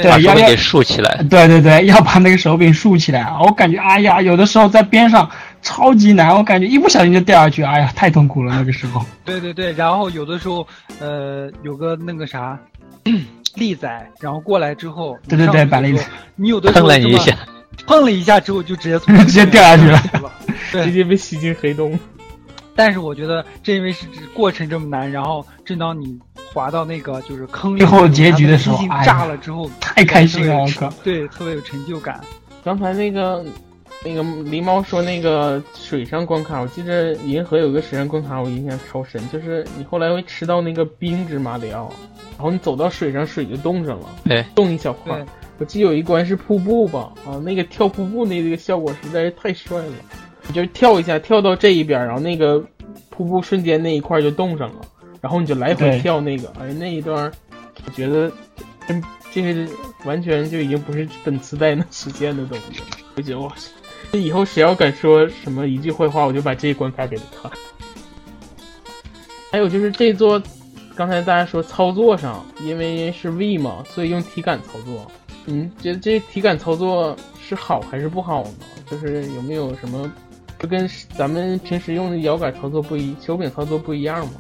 把手柄给竖起来。对对对，要把那个手柄竖起来。我感觉，哎呀，有的时候在边上超级难，我感觉一不小心就掉下去，哎呀，太痛苦了那个时候。对对对，然后有的时候呃有个那个啥 力仔，然后过来之后，对对对把那个你有的时候碰了你一下，碰了一下之后就直接从 直接掉下去了。对直接被吸进黑洞。但是我觉得正因为是过程这么难，然后正当你滑到那个就是坑里最后结局的时候炸了之后，太开心了对，特别有成就感。刚才那个那个狸猫说那个水上关卡，我记得银河有个水上关卡，我印象超深，就是你后来会吃到那个冰之马里奥，然后你走到水上，水就冻上了，对，冻一小块对。我记得有一关是瀑布吧，啊，那个跳瀑布那个效果实在是太帅了，你就是跳一下跳到这一边，然后那个瀑布瞬间那一块就冻上了，然后你就来回跳那个，哎，那一段我觉得真这个完全就已经不是本磁带能实现的东西了。我觉得哇，以后谁要敢说什么一句坏话，我就把这一关卡给他。还有就是这座，刚才大家说操作上，因为是 V 嘛，所以用体感操作。你觉得这体感操作是好还是不好呢？就是有没有什么，就跟咱们平时用的摇杆操作不一，手柄操作不一样吗？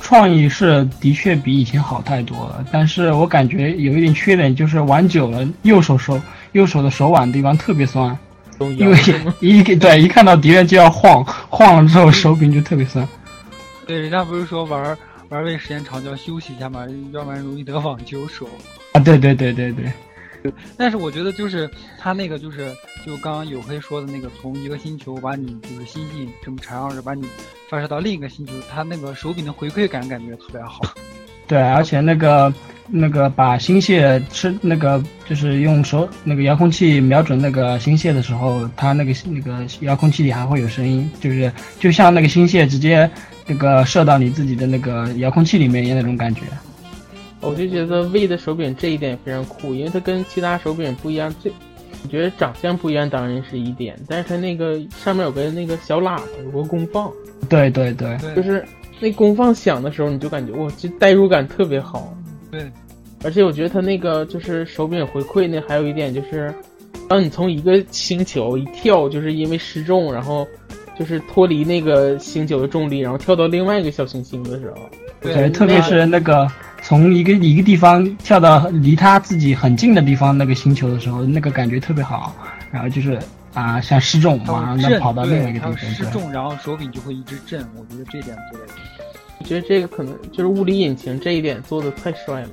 创意是的确比以前好太多了，但是我感觉有一点缺点，就是玩久了，右手手右手的手腕地方特别酸，因为？一对一看到敌人就要晃，晃了之后手柄就特别酸。对，人家不是说玩玩位时间长就要休息一下嘛，要不然容易得网球手。啊，对对对对对，但是我觉得就是他那个就是就刚刚有黑说的那个，从一个星球把你就是星星这么缠绕着，把你发射到另一个星球，他那个手柄的回馈感感觉特别好。对，而且那个那个把星蟹吃那个就是用手那个遥控器瞄准那个星蟹的时候，它那个那个遥控器里还会有声音，就是就像那个星蟹直接那个射到你自己的那个遥控器里面一样那种感觉。我就觉得 V 的手柄这一点非常酷，因为它跟其他手柄不一样。最我觉得长相不一样当然是一点，但是它那个上面有个那个小喇叭，有个功放，对对对，对，就是那功放响的时候，你就感觉哇，这代入感特别好。对，而且我觉得它那个就是手柄回馈呢，还有一点就是，当你从一个星球一跳，就是因为失重，然后就是脱离那个星球的重力，然后跳到另外一个小行星的时候，对，特别是那个从一个一个地方跳到离他自己很近的地方那个星球的时候，那个感觉特别好。然后就是啊，像失重，它马上，能跑到另外一个地方。对失重，然后手柄就会一直震。我觉得这点做的我觉得这个可能就是物理引擎这一点做的太帅了。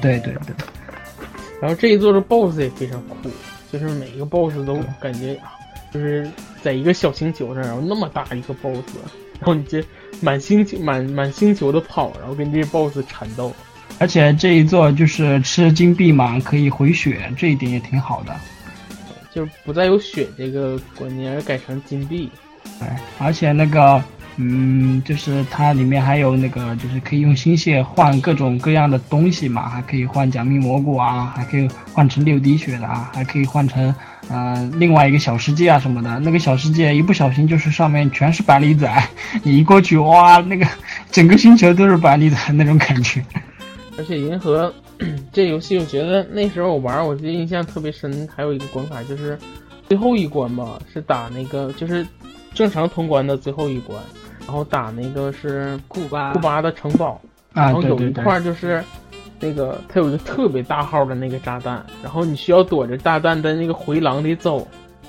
对对对，然后这一座的 BOSS 也非常酷，就是每一个 BOSS 都感觉啊，就是在一个小星球上，然后那么大一个 BOSS，然后你这满星球满满星球的跑，然后跟这些 BOSS 缠斗。而且这一座就是吃金币嘛，可以回血，这一点也挺好的。就是不再有血这个观念，而改成金币。对，而且那个，嗯，就是它里面还有那个，就是可以用星蟹换各种各样的东西嘛，还可以换奖励蘑菇啊，还可以换成六滴血的啊，还可以换成，呃，另外一个小世界啊什么的。那个小世界一不小心就是上面全是板栗仔，你一过去，哇，那个整个星球都是板栗仔那种感觉。而且银河 这游戏，我觉得那时候我玩，我记得印象特别深。还有一个关卡就是最后一关吧，是打那个就是正常通关的最后一关，然后打那个是库巴库巴的城堡，啊，然后有一块就是那个它有一个特别大号的那个炸弹，然后你需要躲着炸弹在那个回廊里走。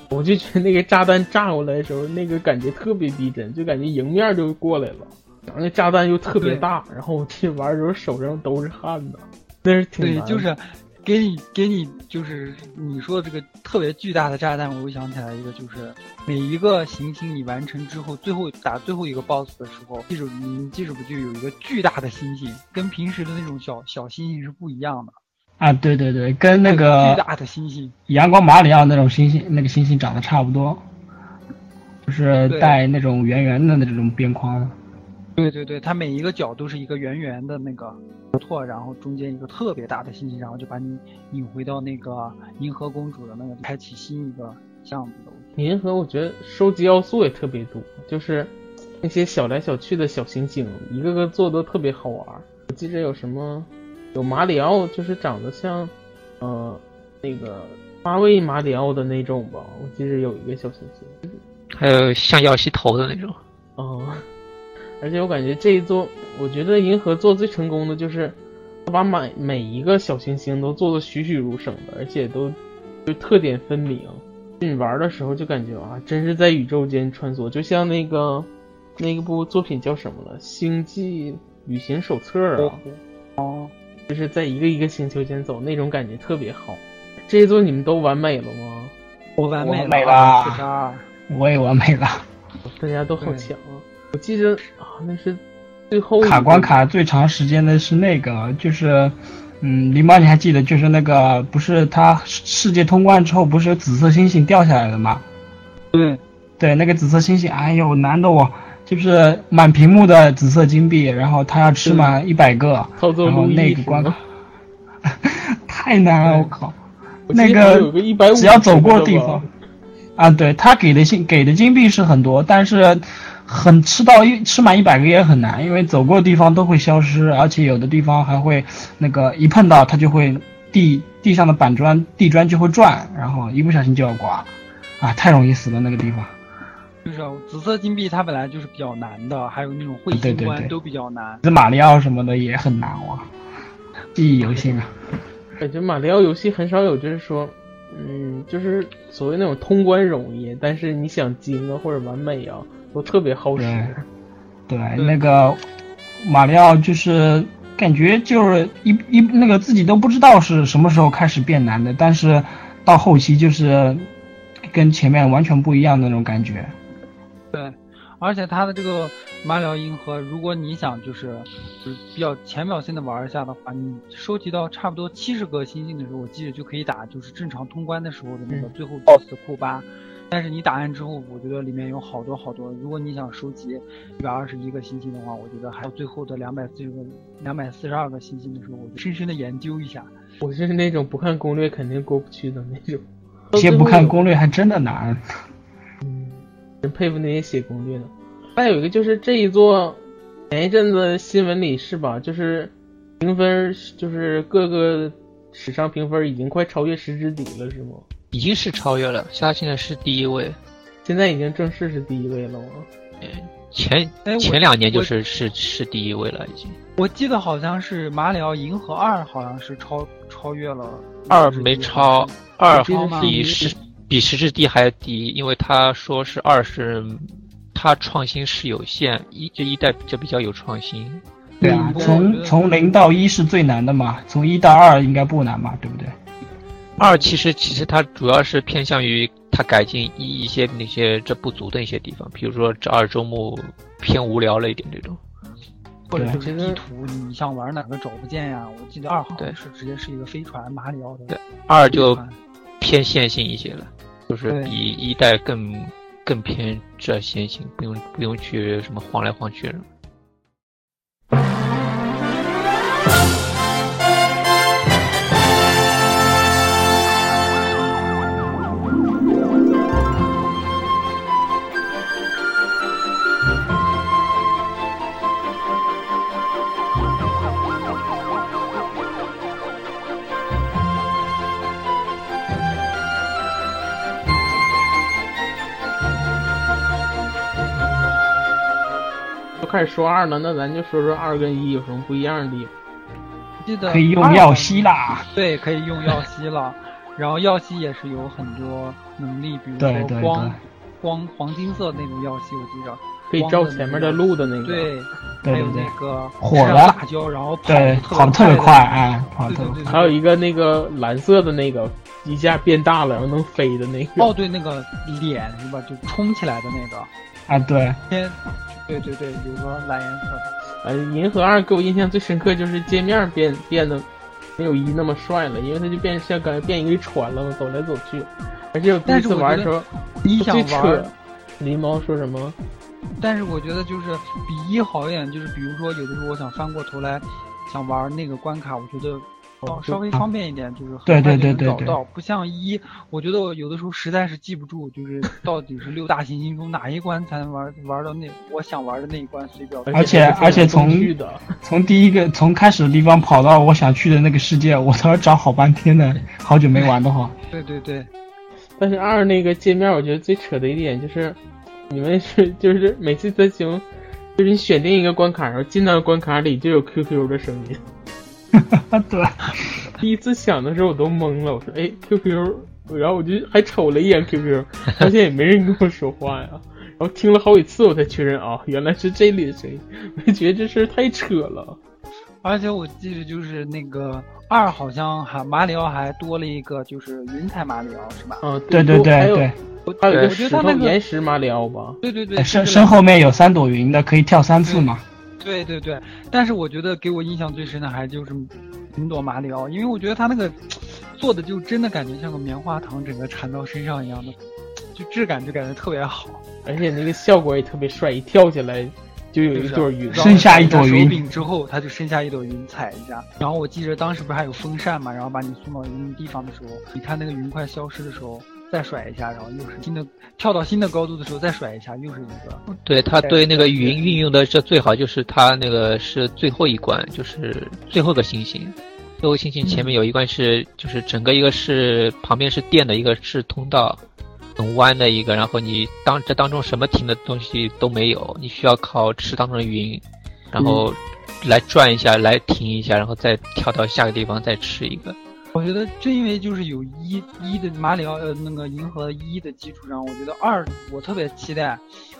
我就觉得那个炸弹炸过来的时候，那个感觉特别逼真，就感觉迎面就过来了。然后那炸弹又特别大，然后我去玩的时候手上都是汗呐，那是挺对，就是给你给你就是你说这个特别巨大的炸弹，我又想起来一个，就是每一个行星你完成之后，最后打最后一个 BOSS 的时候，记住你记住不？就有一个巨大的星星，跟平时的那种小小星星是不一样的。啊，对对对，跟那个巨个大的星星，阳光马里奥那种星星，那个星星长得差不多，就是带那种圆圆的那种边框的。对对对，它每一个角都是一个圆圆的那个错，然后中间一个特别大的星星，然后就把你引回到那个银河公主的那个开启新一个项目的。银河我觉得收集要素也特别多，就是那些小来小去的小星星，一个个做的特别好玩。我记着有什么，有马里奥，就是长得像，呃，那个八位马里奥的那种吧。我记着有一个小星星，还有像耀西头的那种。哦、而且我感觉这一座，我觉得银河做最成功的就是，把每每一个小行星都做的栩栩如生的，而且都就特点分明。你玩的时候就感觉啊，真是在宇宙间穿梭，就像那个那个部作品叫什么了，《星际旅行手册》啊，哦，就是在一个一个星球间走，那种感觉特别好。这一座你们都完美了吗？我完美我完美了。我也完美了，大家都好强啊！我记得啊，那是最后卡关卡最长时间的是那个，就是，嗯，狸猫你还记得，就是那个不是他世世界通关之后不是有紫色星星掉下来的吗？对，对，那个紫色星星，哎呦，难的我，就是满屏幕的紫色金币，然后他要吃满一百个，操作然后那个关卡？太难了，我靠！那个有个150只要走过的地方，啊，对他给的金给的金币是很多，但是很吃到一吃满一百个也很难，因为走过的地方都会消失，而且有的地方还会那个一碰到它就会地地上的板砖地砖就会转，然后一不小心就要刮，啊，太容易死了那个地方。就是紫色金币它本来就是比较难的，还有那种彗对对对星关都比较难。这马里奥什么的也很难哇，记忆犹新啊。感觉马里奥游戏很少有，就是说，嗯，就是所谓那种通关容易，但是你想精啊或者完美啊，都特别耗时。对，那个马里奥就是感觉就是一一那个自己都不知道是什么时候开始变难的，但是到后期就是跟前面完全不一样的那种感觉。对，而且它的这个马里奥银河，如果你想就是就是比较浅表性的玩一下的话，你收集到差不多七十个星星的时候，我记得就可以打就是正常通关的时候的那个嗯最后 BOSS 库巴。但是你打完之后，我觉得里面有好多好多。如果你想收集一百二十一个星星的话，我觉得还有最后的两百四十个、两百四十二个星星的时候，我就深深的研究一下。我是那种不看攻略肯定过不去的那种。这些不看攻略还真的难。嗯，真佩服那些写攻略的。再有一个就是这一座，前一阵子新闻里是吧？就是评分，就是各个史上评分已经快超越《十之底》了，是吗？已经是超越了，他现在是第一位。现在已经正式是第一位了吗？前前两年就我是是是第一位了，已经。我记得好像是马里奥银河二，好像是超超越了二没超，二比十比十之地还低，因为他说是二是他创新是有限，一这一代就比较有创新。对啊从从零到一是最难的嘛，从一到二应该不难嘛，对不对？二其实其实它主要是偏向于它改进一一些那些这不足的一些地方，比如说这二周目偏无聊了一点这种。或者对就是地图，你想玩哪个找不见呀？我记得二号是直接是一个飞船马里奥的对二就偏线性一些了，就是比一代更更偏这线性，不用不用去什么晃来晃去的。开始说二了，那咱就说说二跟一有什么不一样的地方。记得可以用二药吸啦。对，可以用耀西了。然后耀西也是有很多能力，比如对对说光对光黄金色那种耀西，我记着。可以照前面的路的那个。对，对还有那个火的辣椒，然后跑跑得特别快，哎，跑的特别快。还有一个那个蓝色的那个，一下变大了，然后能飞的那个。哦，对，那个脸是吧？就冲起来的那个。啊，对，先，对对对，比如说蓝颜色的。呃，银河二给我印象最深刻就是界面变变得没有一那么帅了，因为它就变像刚变一个船了嘛，走来走去。而且我第一次玩的时候，你想最玩扯，狸猫说什么？但是我觉得就是比一好一点，就是比如说有的时候我想翻过头来想玩那个关卡，我觉得哦稍稍微方便一点，就是很对快就对对对不像一，我觉得我有的时候实在是记不住，就是到底是六大行星中哪一关才能玩玩到那我想玩的那一关随表。而且而且从，从第一个从开始的地方跑到我想去的那个世界，我都要找好半天的，好久没玩的话。对对对，但是二那个界面，我觉得最扯的一点就是，你们是就是每次在行，就是你选定一个关卡，然后进到关卡里就有 QQ 的声音。对，第一次想的时候我都懵了，我说哎 QQ，然后我就还瞅了一眼 QQ，发现也没人跟我说话呀。然后听了好几次我才确认啊，原来是这里的声音，我就觉得这事儿太扯了。而且我记得就是那个二好像还马里奥还多了一个就是云彩马里奥是吧？嗯，对对对对，还有石头得他那个岩石马里奥吧。对对对，身身后面有三朵云的，可以跳三次嘛。对对对，但是我觉得给我印象最深的还就是云朵马里奥，因为我觉得他那个做的就真的感觉像个棉花糖，整个缠到身上一样的，就质感就感觉特别好。而且那个效果也特别帅，一跳起来就有一朵云。剩下一朵云手柄之后，它就剩下一朵云踩一下。然后我记得当时不是还有风扇嘛，然后把你送到一定地方的时候，你看那个云快消失的时候，再甩一下，然后又是新的跳到新的高度的时候再甩一下，又是一个。对他对那个云运用的这最好，就是他那个是最后一关，就是最后一个星星。最后星星前面有一关是，就是整个一个是旁边是电的，一个是通道，很弯的一个，然后你当这当中什么停的东西都没有，你需要靠吃当中的云，然后来转一下，来停一下，然后再跳到下个地方再吃一个。我觉得正因为就是有一一的马里奥呃那个银河一的基础上，我觉得二我特别期待，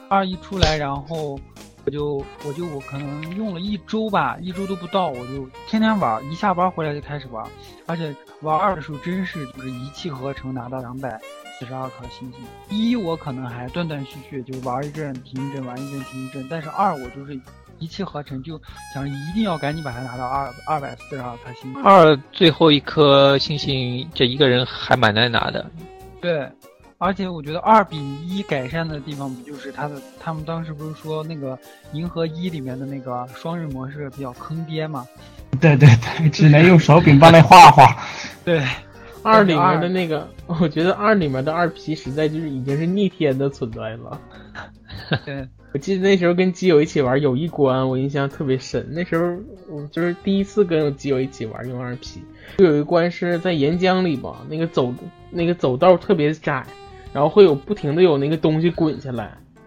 二一出来，然后我就我就我可能用了一周吧，一周都不到，我就天天玩，一下班回来就开始玩，而且玩二的时候真是就是一气呵成拿到两百四十二颗星星。一我可能还断断续续就玩一阵停一阵，玩一阵停一阵，但是二我就是。一气呵成，就想一定要赶紧把它拿到二二百四十二颗星。二最后一颗星星，这一个人还蛮难拿的。对，而且我觉得二比一改善的地方，不就是他的？他们当时不是说那个银河一里面的那个双人模式比较坑爹吗？对对对，只能用手柄帮他画画。对，二里面的那个，我觉得二里面的二皮实在就是已经是逆天的存在了。对。我记得那时候跟基友一起玩，有一关我印象特别深。那时候我就是第一次跟基友一起玩用二 P，有一关是在岩浆里吧，那个走那个走道特别窄，然后会有不停的有那个东西滚下来，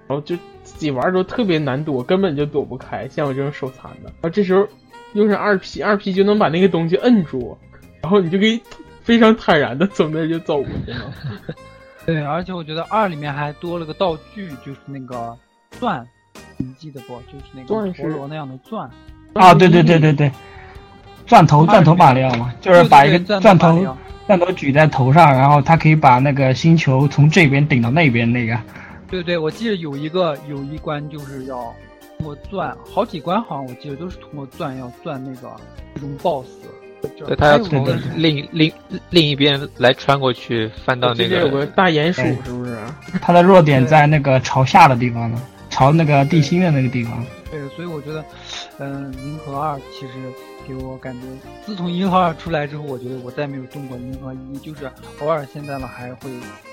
然后就自己玩的时候特别难躲，根本就躲不开。像我这种手残的，然后这时候用上二 P，二 P 就能把那个东西摁住，然后你就可以非常坦然的从那就走过去了。对，而且我觉得二里面还多了个道具，就是那个。钻，你记得不？就是那个陀螺那样的钻。啊，对对对对对，钻头钻头马里奥嘛，就是把一个钻头钻头举在头上，然后它可以把那个星球从这边顶到那边那个。对对，我记得有一个有一关就是要通过钻，好几关好像我记得都是通过钻要钻那个这种 BOSS。对他要从另另另一边来穿过去，翻到那个有个大鼹鼠，是不是？它的弱点在那个朝下的地方呢，朝那个地心的那个地方。对，所以我觉得，嗯，银河二其实给我感觉，自从银河二出来之后，我觉得我再没有动过银河一，就是偶尔现在了还会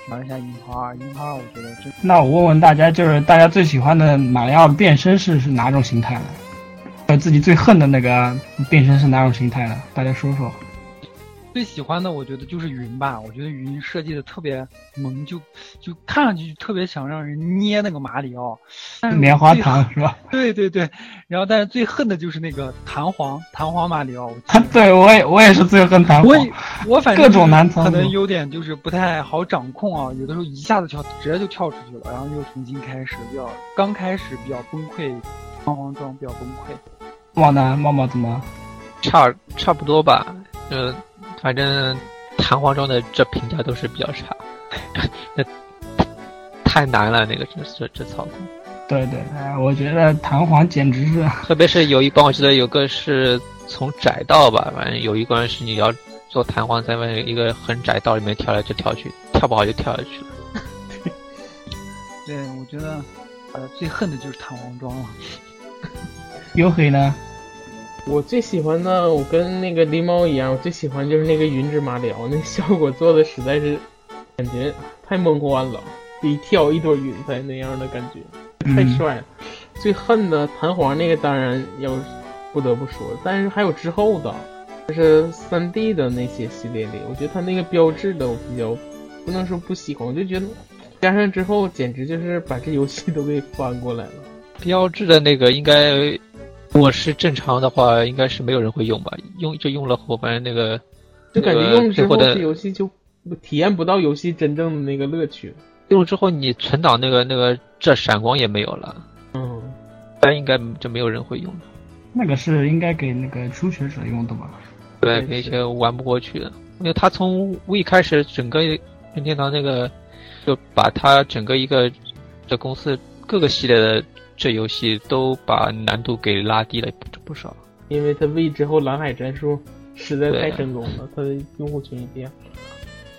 玩一下银河二。银河二我觉得真。那我问问大家，就是大家最喜欢的马里奥变身是是哪种形态呢？呃，自己最恨的那个变身是哪种形态的？大家说说。最喜欢的我觉得就是云吧，我觉得云设计的特别萌，就就看上去就特别想让人捏那个马里奥。棉花糖是吧？对对对，然后但是最恨的就是那个弹簧弹簧马里奥。对我也我也是最恨弹簧我也，我反正各种难操作可能优点就是不太好掌控啊，有的时候一下子跳直接就跳出去了，然后又重新开始，比较刚开始比较崩溃，弹簧装比较崩溃。茂南？茂茂怎么？差差不多吧，呃，反正弹簧装的这评价都是比较差，那太难了，那个这这这操作，对对，哎，我觉得弹簧简直是，特别是有一关，我记得有个是从窄道吧，反正有一关是你要做弹簧，在外一个很窄道里面跳来就跳去，跳不好就跳下去了。对，我觉得呃最恨的就是弹簧装了。有黑呢？我最喜欢的，我跟那个狸猫一样，我最喜欢就是那个云之马里奥，那效果做的实在是 感觉太梦幻了，一跳一朵云彩那样的感觉，太嗯，帅了。最恨的弹簧那个当然要不得不说，但是还有之后的，就是三 D 的那些系列里，我觉得它那个标志的我比较不能说不喜欢，我就觉得加上之后简直就是把这游戏都给翻过来了。标志的那个应该，如果是正常的话，应该是没有人会用吧？用就用了后，反正那个就感觉用了之后，的这游戏就体验不到游戏真正的那个乐趣。用了之后，你存档那个那个这闪光也没有了，嗯，但应该就没有人会用的。那个是应该给那个初学者用的吧？对，对是那些玩不过去的，因为他从 V 开始，整个任天堂那个就把他整个一个这公司各个系列的这游戏都把难度给拉低了不不少。因为它 V 之后蓝海战术实在太成功了，它的用户群一变。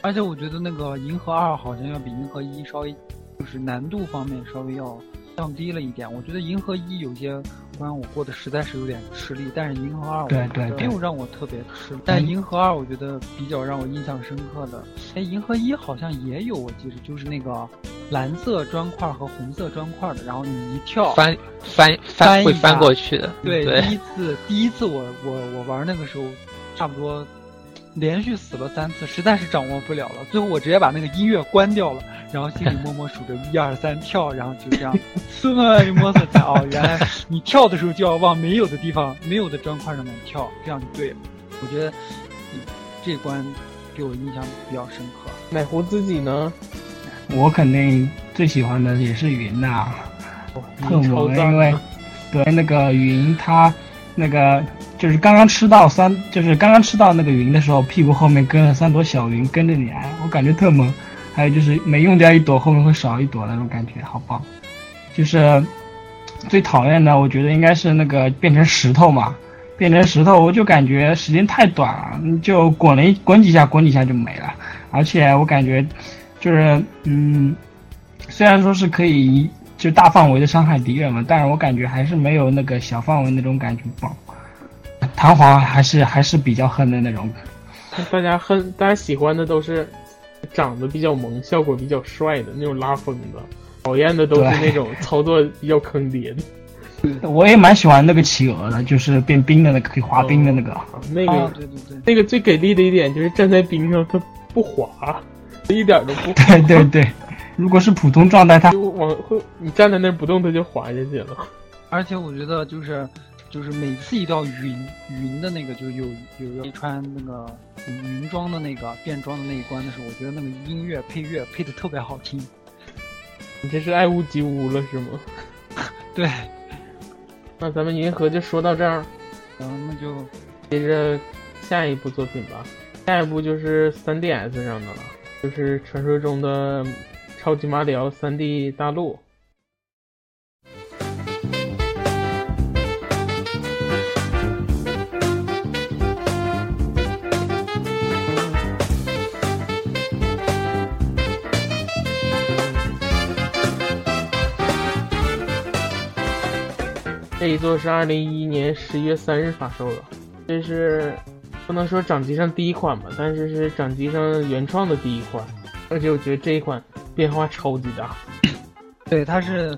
而且我觉得那个银河二好像要比银河一稍微，就是难度方面稍微要降低了一点。我觉得银河一有些关我过得实在是有点吃力，但是银河二我对觉得对对没有让我特别吃力。但银河二我觉得比较让我印象深刻的，哎，银河一好像也有，我记得就是那个蓝色砖块和红色砖块的，然后你一跳翻翻翻会翻过去的，对，对第一次第一次我我我玩那个时候，差不多连续死了三次，实在是掌握不了了。最后我直接把那个音乐关掉了，然后心里默默数着 一二三跳，然后就这样，慢慢就摸索才哦，原来你跳的时候就要往没有的地方、没有的砖块上面跳，这样就对了。我觉得嗯这关给我印象比较深刻。奶壶自己呢，我肯定最喜欢的也是云呐、特嗯超萌，赞因为对那个云它那个就是刚刚吃到三，就是刚刚吃到那个云的时候，屁股后面跟了三朵小云跟着你哎，我感觉特萌。还有就是每用掉一朵，后面会少一朵那种感觉，好棒。就是最讨厌的，我觉得应该是那个变成石头嘛，变成石头，我就感觉时间太短了，就滚了一滚几下，滚几下就没了。而且我感觉就是嗯，虽然说是可以就大范围的伤害敌人嘛，但是我感觉还是没有那个小范围那种感觉棒。弹簧还是还是比较恨的那种，大家恨，大家喜欢的都是长得比较萌、效果比较帅的那种拉风的，讨厌的都是那种 操作比较坑爹的。我也蛮喜欢那个企鹅的，就是变冰的那个可以滑冰的那个。啊那个、啊，对对对，那个最给力的一点就是站在冰上它不滑，一点都不滑。对对对，如果是普通状态，它就往会你站在那儿不动，它就滑下去了。而且我觉得就是就是每次一到云云的那个，就是有有要穿那个云装的那个变装的那一关的时候，我觉得那个音乐配乐配的特别好听。你这是爱屋及乌了是吗？对，那咱们银河就说到这儿，然后，那就接着下一部作品吧。下一部就是 3DS 上的了，就是传说中的超级马里奥 3D 大陆。这一座是二零一一年十一月三日发售的，这是不能说掌机上第一款吧，但是是掌机上原创的第一款，而且我觉得这一款变化超级大。对，它是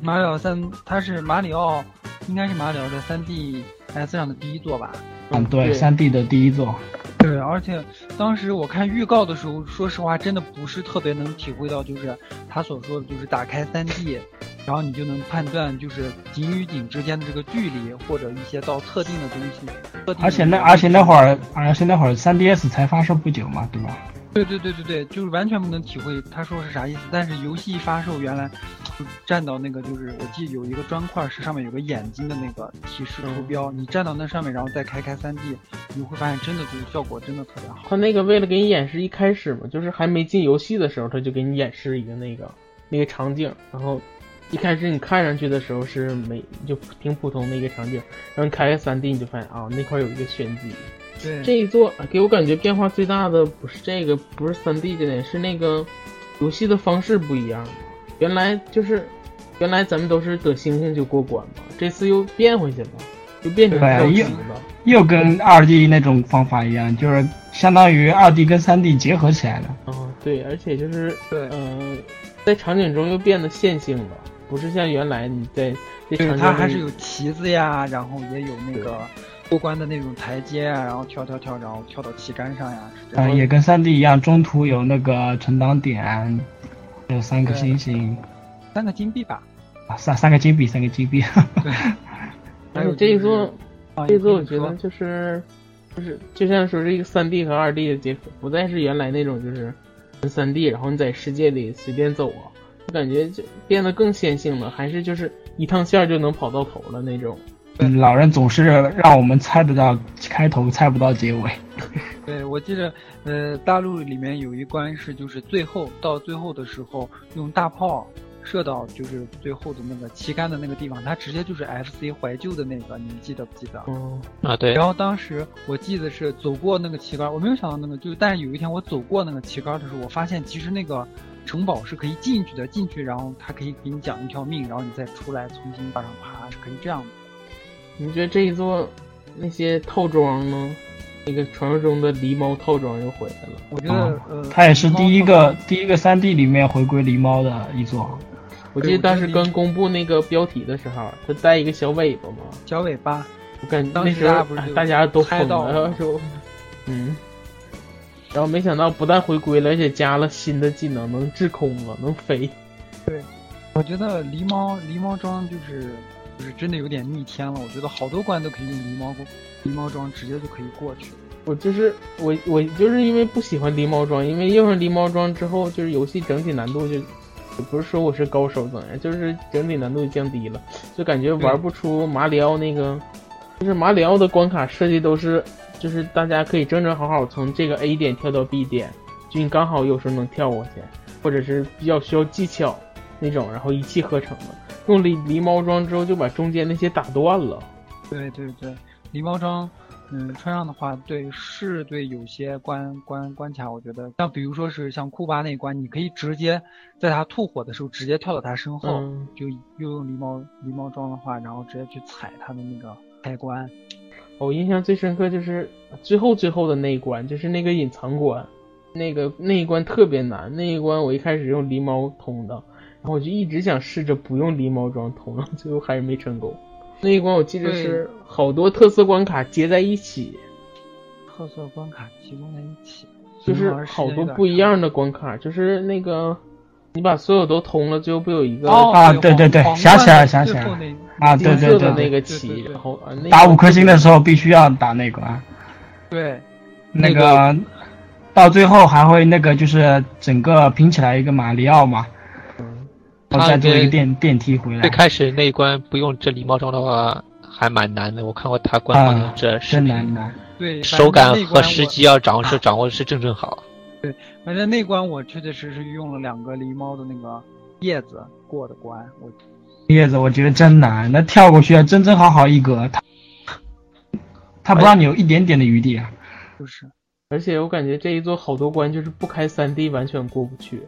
马里奥三，它是马里奥，应该是马里奥的三 DS 上的第一座吧？嗯对三 D 的第一座，对，而且当时我看预告的时候，说实话，真的不是特别能体会到，就是他所说的，就是打开三 D，然后你就能判断就是景与景之间的这个距离，或者一些到特定的东西。而且那而且那会儿，而且那会儿三 DS 才发售不久嘛，对吧？对对对对对，就是完全不能体会他说是啥意思。但是游戏一发售，原来就站到那个就是我记得有一个砖块是上面有个眼睛的那个提示图标，你站到那上面，然后再开开 3D，你会发现真的就是效果真的特别好。他那个为了给你演示一开始嘛，就是还没进游戏的时候，他就给你演示一个那个那个场景，然后一开始你看上去的时候是没就挺普通的一个场景，然后你开开 3D 你就发现啊那块有一个玄机。对，这一座给我感觉变化最大的不是这个，不是三 D 这点，是那个游戏的方式不一样了。原来就是原来咱们都是得星星就过关嘛，这次又变回去了，又变成跳级对又了。又跟二 D 那种方法一样，就是相当于二 D 跟三 D 结合起来了。哦，对，而且就是对嗯、在场景中又变得线性了，不是像原来你在这对，场景中它还是有旗子呀，然后也有那个过关的那种台阶啊，然后跳跳跳，然后跳到旗杆上呀，啊、也跟三 D 一样，中途有那个存档点，有三个星星三个金币吧，啊，三三个金币，三个金币。对。还有就是这一座，啊这一座我觉得就是就是就像说是一个三 D 和二 D 的结合，不再是原来那种就是纯三 D，然后你在世界里随便走啊，我感觉就变得更线性了，还是就是一趟线儿就能跑到头了那种。嗯老人总是让我们猜得到开头，猜不到结尾。对，我记得，呃，大陆里面有一关是，就是最后到最后的时候，用大炮射到就是最后的那个旗杆的那个地方，它直接就是 FC 怀旧的那个，你们记得不记得？嗯，啊，对然，后当时我记得是走过那个旗杆，我没有想到那个，就但是有一天我走过那个旗杆的时候，我发现其实那个城堡是可以进去的，进去然后它可以给你讲一条命，然后你再出来重新往上爬，是可以这样的。你觉得这一座那些套装呢？那个传说中的狸猫套装又回来了。我觉得，啊呃，它也是第一个第一个三 D 里面回归狸猫的一座。我记得当时刚公布那个标题的时候，它带一个小尾巴嘛，小尾巴，我感觉当时那时候大家不是大家都猜疯了说，嗯，然后没想到不但回归了，而且加了新的技能，能滞空了，能飞。对我觉得狸猫狸猫装就是就是真的有点逆天了。我觉得好多关都可以用狸猫狸猫装直接就可以过去。我就是我我就是因为不喜欢狸猫装，因为用上狸猫装之后，就是游戏整体难度就，也不是说我是高手怎样，就是整体难度降低了，就感觉玩不出马里奥那个，就是马里奥的关卡设计都是，就是大家可以正正好好从这个 A 点跳到 B 点，就你刚好有时候能跳过去，或者是比较需要技巧那种，然后一气呵成的。用狸狸猫装之后就把中间那些打断了。对对对，狸猫装，嗯，穿上的话，对是对有些关关关卡，我觉得像比如说是像库巴那一关，你可以直接在他吐火的时候直接跳到他身后，嗯就又用狸猫狸猫装的话，然后直接去踩他的那个开关。我印象最深刻就是最后最后的那一关，就是那个隐藏关，那个那一关特别难。那一关我一开始用狸猫通的，我就一直想试着不用狸猫装通，然 后最后还是没成功。那一关我记得是好多特色关卡接在一起，特色关卡集中在一起，就是好多不一样的关卡，就是那个你把所有都通了，最后不有一个哦啊对对对想起来想起来啊，对对对那个对旗，对对然后打五颗星的时候必须要打那个啊，对，那那个到最后还会那个就是整个拼起来一个马里奥嘛，然后再坐一个电电梯回来最，开始那一关不用这狸猫装的话，还蛮难的。我看过他官方的啊这视真频，难难。对，手感和时机要掌握是 掌握的是正正好。对反正那关我确确实实用了两个狸猫的那个叶子过的关，我叶子我觉得真难，那跳过去啊，真真好好一格，他他不让你有一点点的余地啊。就是而且我感觉这一座好多关就是不开三 D 完全过不去。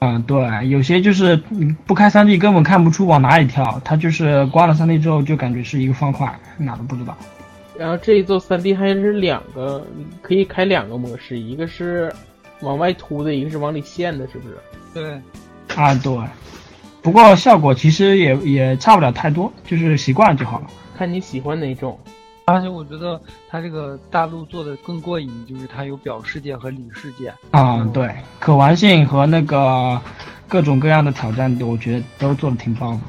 嗯，对，有些就是你不开三 D 根本看不出往哪里跳，它就是关了三 D 之后就感觉是一个方块，哪都不知道。然后这一座三 D 还是两个，可以开两个模式，一个是往外凸的，一个是往里陷的，是不是？对啊，对。不过效果其实也也差不了太多，就是习惯就好了。看你喜欢哪种。而且我觉得它这个大陆做的更过瘾，就是它有表世界和里世界。啊，对，可玩性和那个各种各样的挑战，我觉得都做的挺棒的。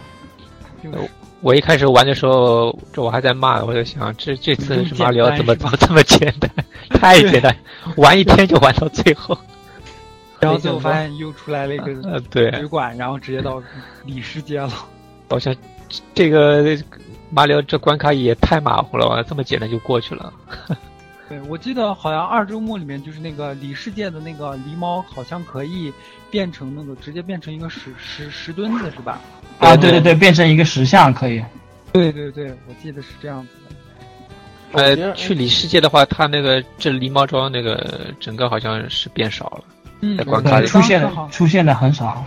就是我一开始玩的时候，这我还在骂，我就想这这次是马里奥怎么怎么这么简单，太简单，玩一天就玩到最后。然后最后发现又出来了一个呃，对，旅馆，然后直接到里世界了。我想这个马里奥这关卡也太马虎了吧，这么简单就过去了。对，我记得好像二周目里面就是那个里世界的那个狸猫，好像可以变成那个直接变成一个石石石墩子是吧？啊，对对对，变成一个石像可以。对对对，我记得是这样子的。呃，去里世界的话，它那个这狸猫装那个整个好像是变少了。嗯在关卡里，出现的出现的很少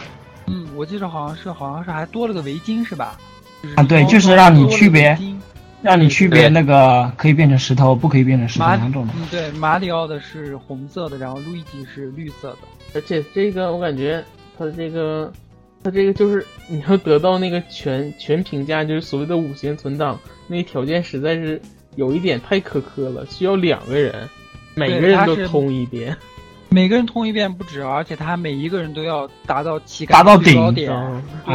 嗯，我记得好像是好像是还多了个围巾是吧？就是啊，对，就是让你区别让你区别那个可以变成石头，不可以变成石头两种的。嗯，对，马里奥的是红色的，然后路易吉是绿色的。而且这个我感觉它这个它这个就是你要得到那个全全评价，就是所谓的五星存档，那个条件实在是有一点太苛刻了，需要两个人，每个人都通一遍。每个人通一遍不止，而且他每一个人都要达到七杆达到顶最高点。嗯对，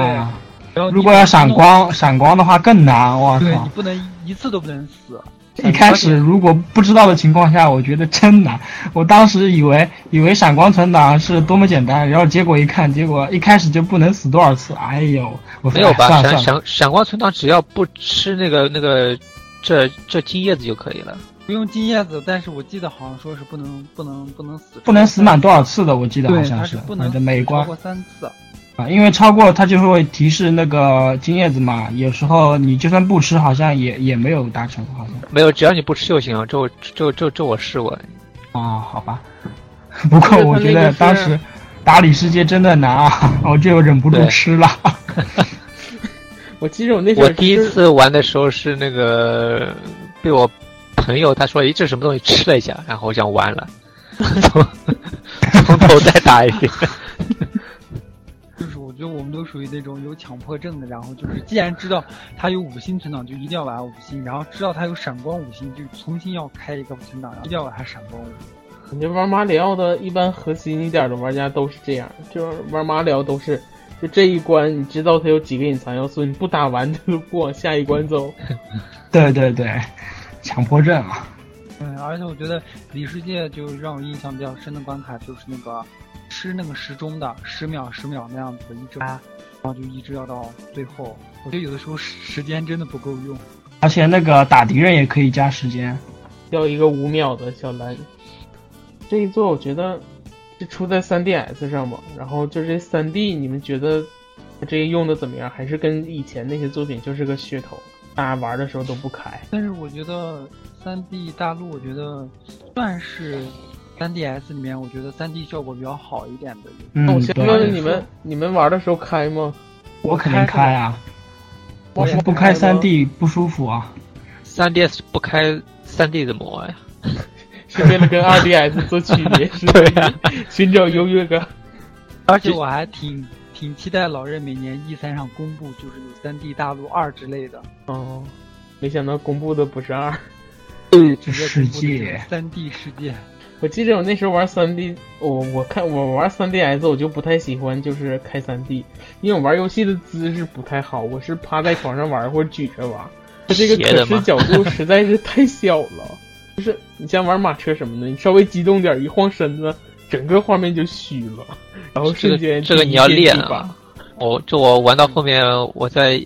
如果要，闪光，闪光的话更难。我靠对你！不能一次都不能死。一开始如果不知道的情况下，我觉得真难。我当时以为以为闪光存档是多么简单，然后结果一看，结果一开始就不能死多少次。哎呦，我没有吧？闪哎算了算了，闪闪光存档只要不吃那个那个这这金叶子就可以了。不用金叶子，但是我记得好像说是不能不能不能死，不能死满多少次的，我记得好对，像它是不能反正每关超过三次。啊，因为超过它就会提示那个金叶子嘛，有时候你就算不吃，好像也也没有达成，好像。没有，只要你不吃就行。这我这这这我试过。啊，好吧。不过我觉得当时打里世界真的难啊，我就忍不住吃了。我记得我那我第一次玩的时候是那个被我朋友他说：“咦，这是什么东西？”吃了一下，然后我想完了，从从头再打一遍。就我觉得我们都属于那种有强迫症的，然后就是既然知道它有五星存档，就一定要玩五星，然后知道它有闪光五星，就重新要开一个存档，然后一定要把它闪光五星。感觉玩马里奥的一般核心一点的玩家都是这样，就是玩马里奥都是，就这一关你知道它有几个隐藏要素，你不打完它就不往下一关走。对对对，强迫症啊。嗯，而且我觉得里世界就让我印象比较深的关卡就是那个吃那个时钟的十秒十秒那样子一直拉，然后就一直要到最后。我觉得有的时候时时间真的不够用。而且那个打敌人也可以加时间。要一个五秒的小蓝。这一座我觉得是出在 3DS 上吧，然后就这 3D，你们觉得这个用的怎么样？还是跟以前那些作品就是个噱头，大家玩的时候都不开。但是我觉得三 D 大陆，我觉得算是三 DS 里面，我觉得三 D 效果比较好一点的。那我嗯，先问问对，你们，你们玩的时候开吗？我肯定开啊，我是不开三 D 不舒服啊。三 DS 不开三 D 怎么玩呀？是为了跟二 DS 做区别，是吧对呀寻找优越感。而且我还挺挺期待老任每年 E 三上公布，就是有三 D 大陆二之类的。哦，没想到公布的不是二。这世界，三 D 世界，我记得我那时候玩三 D，我我看我玩三 DS 我就不太喜欢，就是开三 D，因为我玩游戏的姿势不太好，我是趴在床上玩或者举着玩，它这个可视角度实在是太小了。就是你像玩马车什么的，你稍微激动点一晃身子，整个画面就虚了，然后瞬间这个你要练键就把啊！我这我玩到后面，我在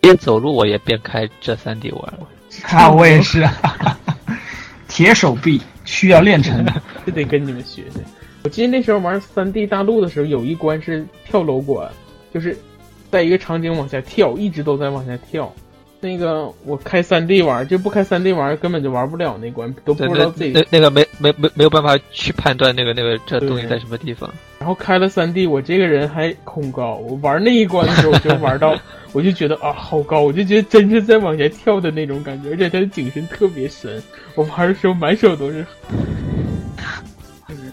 边走路我也边开这三 D 玩了。啊，我也是，铁手臂需要练成的。这得跟你们学学。我记得那时候玩三 D 大陆的时候，有一关是跳楼关，就是在一个场景往下跳，一直都在往下跳。那个我开三 D 玩，就不开三 D 玩根本就玩不了那关，都不，知道自己那那那个没没没没有办法去判断那个那个这东西在什么地方。然后开了三 D，我这个人还恐高，我玩那一关的时候，我就玩到，我就觉得啊好高，我就觉得真是在往前跳的那种感觉，而且它的景深特别深，我玩的时候满手都是。就是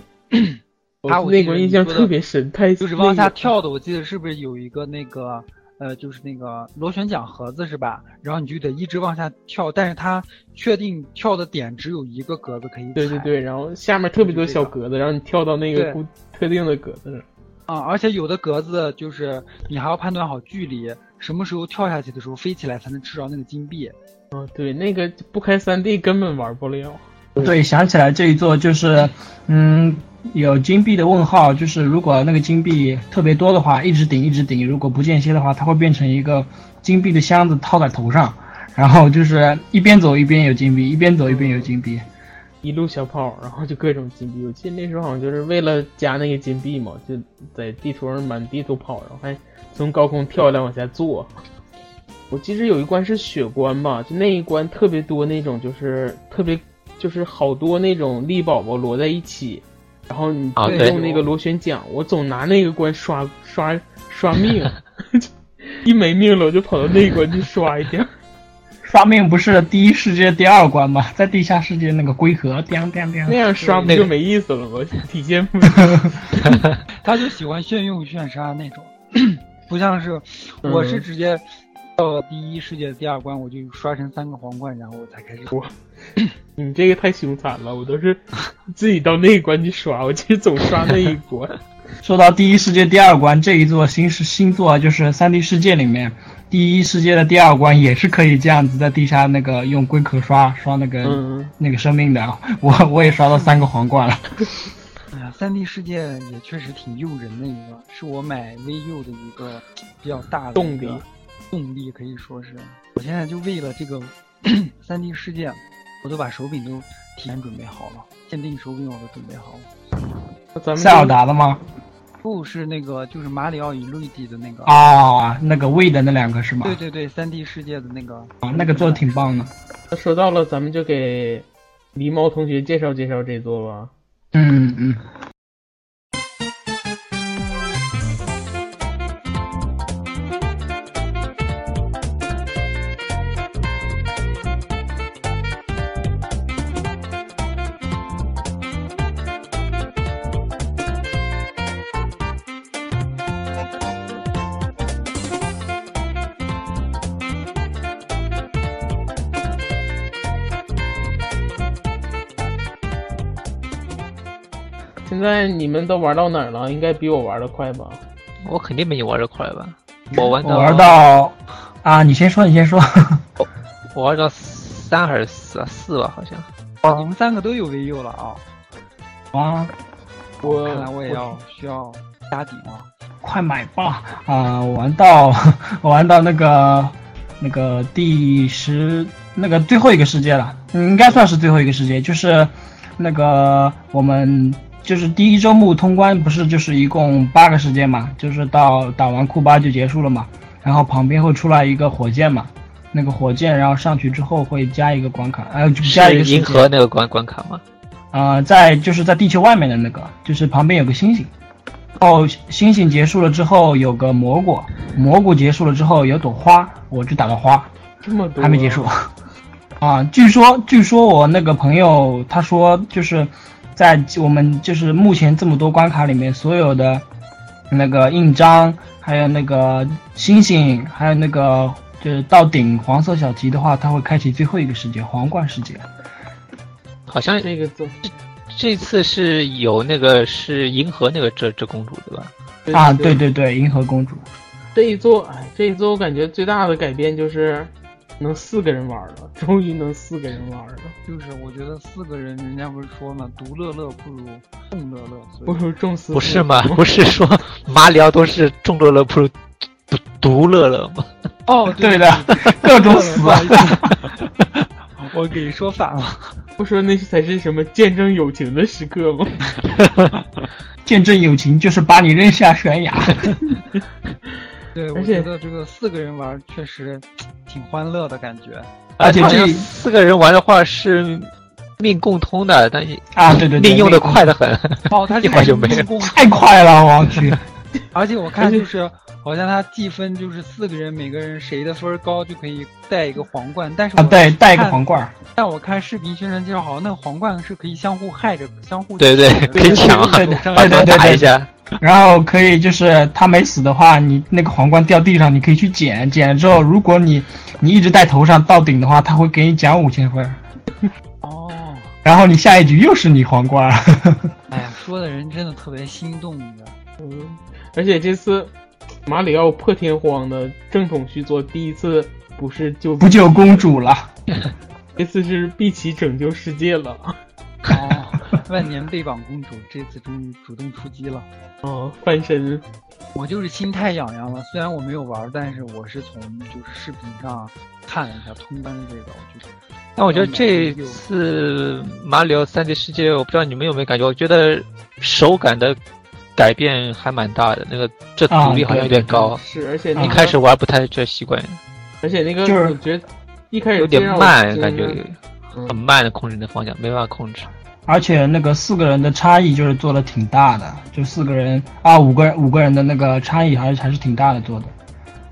我啊我那关印象特别深，太就是往下跳的。我记得是不是有一个那个呃，就是那个螺旋桨盒子是吧？然后你就得一直往下跳，但是它确定跳的点只有一个格子可以踩。对对对，然后下面特别多小格子，然后你跳到那个对固特定的格子上。啊、而且有的格子就是你还要判断好距离，什么时候跳下去的时候飞起来才能吃着那个金币。嗯，对，那个不开三 D 根本玩不了。对，想起来这一座就是，嗯，有金币的问号，就是如果那个金币特别多的话，一直顶一直顶，如果不间歇的话，它会变成一个金币的箱子套在头上，然后就是一边走一边有金币，一边走一边有金币。一路小跑，然后就各种金币。我记得那时候好像就是为了加那个金币嘛，就在地图上满地图跑，然后还从高空跳下来往下坐。我记得有一关是雪关吧，就那一关特别多那种，就是特别就是好多那种力宝宝摞在一起，然后你啊对用那个螺旋桨，我总拿那个关刷刷刷命，一没命了我就跑到那一关去刷一下。刷命不是第一世界第二关吗？在地下世界那个龟壳，叮叮叮那。样刷不就没意思了吗？体现不他就喜欢炫用炫杀那种，不像是我是直接到第一世界的第二关，我就刷成三个皇冠，然后我才开始。你这个太凶残了，我都是 自己到那一关去刷，我其实总刷那一关。说到第一世界第二关这一座新世新作，就是三 D 世界里面第一世界的第二关也是可以这样子在地下那个用龟壳刷刷那个、嗯，那个生命的。我我也刷到三个皇冠了。哎呀，三 D 世界也确实挺诱人的一个，是我买 VU 的一个比较大的动力动力可以说是。我现在就为了这个 三 D 世界，我都把手柄都提前准备好了，限定手柄我都准备好了。那咱们塞尔达的吗？不是那个，就是马里奥与路易吉的那个。啊，那个 V 的那两个是吗？对对对，三 D 世界的那个。啊，那个做的挺棒的。那说到了，咱们就给狸猫同学介绍介绍这座吧。嗯嗯。现在你们都玩到哪儿了？应该比我玩的快吧？我肯定没你玩的快吧？我玩到我玩到啊，你先说，你先说。我玩到三还是四啊？四吧，好像。哦，你们三个都有 VU 了啊！啊，我看来我也要需要加底了。快买吧！啊、我玩到 我玩到那个那个第十那个最后一个世界了，嗯应该算是最后一个世界，就是那个我们就是第一周目通关，不是就是一共八个时间嘛，就是到打完库巴就结束了嘛，然后旁边会出来一个火箭嘛。那个火箭，然后上去之后会加一个关卡，呃，就加一个银河那个关关卡吗？啊、在就是在地球外面的那个，就是旁边有个星星。哦，星星结束了之后有个蘑菇，蘑菇结束了之后有朵花，我就打了花，这么多还没结束。啊，据说据说我那个朋友他说就是在我们就是目前这么多关卡里面，所有的那个印章，还有那个星星，还有那个就是到顶黄色小旗的话，它会开启最后一个世界皇冠世界。好像这个做这次是有那个是银河那个这这公主对吧？啊，对对对，银河公主。这一座，哎，这一座我感觉最大的改变就是能四个人玩了，终于能四个人玩了，就是我觉得四个人，人家不是说嘛，独乐乐不如众乐乐，不如众死。不是吗？不是说马里奥都是众乐乐不如 独独乐乐吗？哦，对的，各种死我给说反了。不说那才是什么见证友情的时刻吗？见证友情就是把你扔下悬崖。对，我而且觉得这个四个人玩确实挺欢乐的感觉。而且这四个人玩的话是命共通的，但是啊，对对对，命用的快的很。哦，他一会儿就没了了。太快了，我去！而且我看就是好像他计分就是四个人，每个人谁的分儿高就可以带一个皇冠，但是对，带一个皇冠。但我看视频宣传介绍，好像那个皇冠是可以相互害着、相互对对可以抢。对对对对对打一下，然后可以就是他没死的话，你那个皇冠掉地上，你可以去捡，捡了之后，如果你你一直戴头上到顶的话，他会给你奖五千分，哦，然后你下一局又是你皇冠。哎呀，说的人真的特别心动，你知道。嗯，而且这次马里奥破天荒的正统续作，第一次不是就不救公主了，这次是碧琪拯救世界了。哦，万年被绑公主这次终于主动出击了。哦，翻身，我就是心太痒痒了，虽然我没有玩，但是我是从就是视频上看了一下通关的这个，我觉得但我觉得这次马里奥三 D 世界，我不知道你们有没有感觉，我觉得手感的改变还蛮大的，那个这阻力好像有点高，是，而且那个一开始玩不太这习惯，而且那个就是我觉得一开始有点慢，感觉嗯很慢的控制的方向，没办法控制。而且那个四个人的差异就是做的挺大的，就四个人啊五个人五个人的那个差异还是还是挺大的做的。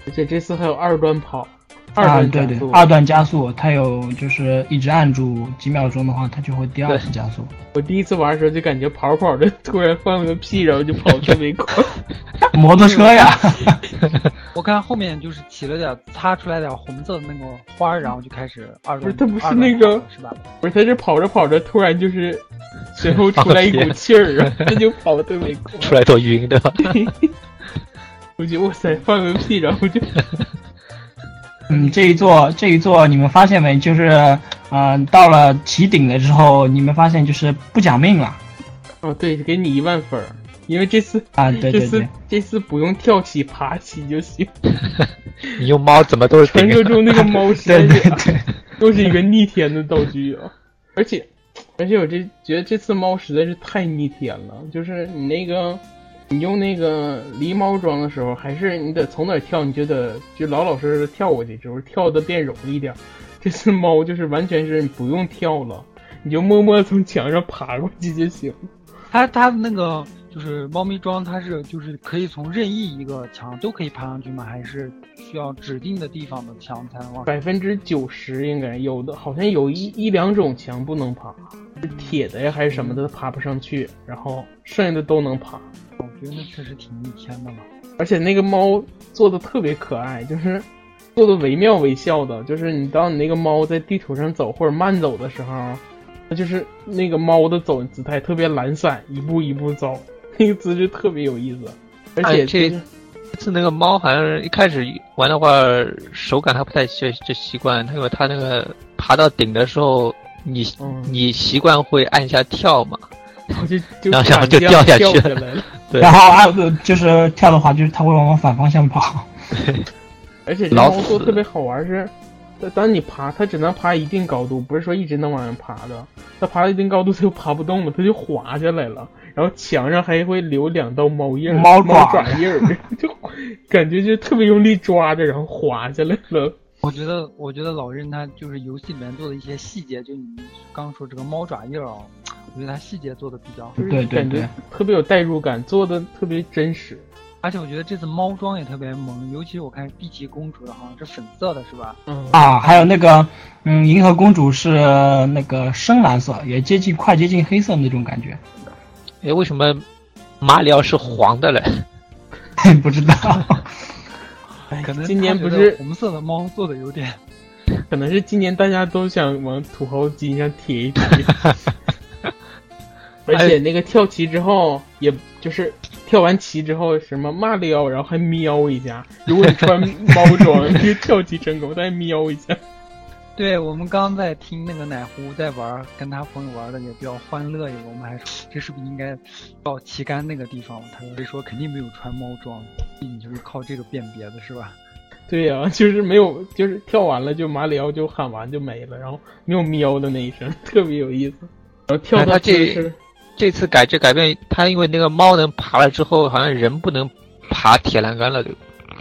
而且这次还有二段跑，二啊，段对加速，，对二段加速，它有就是一直按住几秒钟的话，它就会第二次加速。我第一次玩的时候就感觉跑着跑着突然放了个屁，然后就跑特别快。摩托车呀，我看后面就是起了点擦出来点红色的那个花，然后就开始二段。不是它不是那个是吧？不是，它是跑着跑着，突然就是随后出来一股气儿啊，这就跑的特别快。出来都晕的，我觉得哇塞，放个屁，然后就嗯，这一座这一座你们发现没？就是嗯、呃到了起顶了之后，你们发现就是不讲命了哦对，给你一万分儿，因为这次啊！对这次对对，这次不用跳起爬起就行。你用猫怎么都是传说中那个猫实在对对对，又是一个逆天的道具啊！而且，而且我这觉得这次猫实在是太逆天了，就是你那个，你用那个狸猫装的时候，还是你得从哪儿跳，你就得就老老实实地跳过去，就是跳的变容易点儿。这次猫就是完全是你不用跳了，你就默默从墙上爬过去就行。它它那个就是猫咪装，它是就是可以从任意一个墙都可以爬上去吗？还是需要指定的地方的墙才能？百分之九十应该有的，好像有一一两种墙不能爬，是铁的呀还是什么的爬不上去，然后剩下的都能爬。我觉得那确实挺逆天的嘛。而且那个猫做的特别可爱，就是做的惟妙惟肖的。就是你当你那个猫在地图上走或者慢走的时候，它就是那个猫的走姿态特别懒散，一步一步走，那个姿势特别有意思。而且哎这就是这次那个猫好像一开始玩的话，手感还不太习就习惯，它因为它那个爬到顶的时候，你嗯你习惯会按下跳嘛？我就就然后就掉下去了然后啊，呃就是跳的话，就是它会往反方向跑。而且这老死猫做特别好玩是，当当你爬，它只能爬一定高度，不是说一直能往上爬的。它爬到一定高度，它就爬不动了，它就滑下来了。然后墙上还会留两道猫印儿，猫猫爪爪印儿，就感觉就特别用力抓着，然后滑下来了。我觉得，我觉得老任他就是游戏里面做的一些细节，就你刚说这个猫爪印儿啊，我觉得他细节做的比较好，就是对对感觉对特别有代入感，做的特别真实。而且我觉得这次猫装也特别萌，尤其是我看碧琪公主的好像是粉色的，是吧？嗯啊，还有那个，嗯，银河公主是那个深蓝色，也接近快接近黑色那种感觉。哎，为什么马里奥是黄的嘞？不知道，哎可能今年不是，红色的猫做的有点，可能是今年大家都想往土豪金上贴一贴。而且那个跳棋之后，也就是跳完棋之后，什么骂撩，然后还喵一下。如果你穿猫装，你就跳棋成功，再喵一下。对我们刚刚在听那个奶壶在玩，跟他朋友玩的也比较欢乐，一个我们还说这是不是应该到旗杆那个地方了？他说说肯定没有穿猫装，你就是靠这个辨别的是吧？对呀、就是没有，就是跳完了就马里奥就喊完就没了，然后没有喵的那一声，特别有意思。然后跳到哎他这这次改这改变，他因为那个猫能爬了之后，好像人不能爬铁栏杆了，对吧？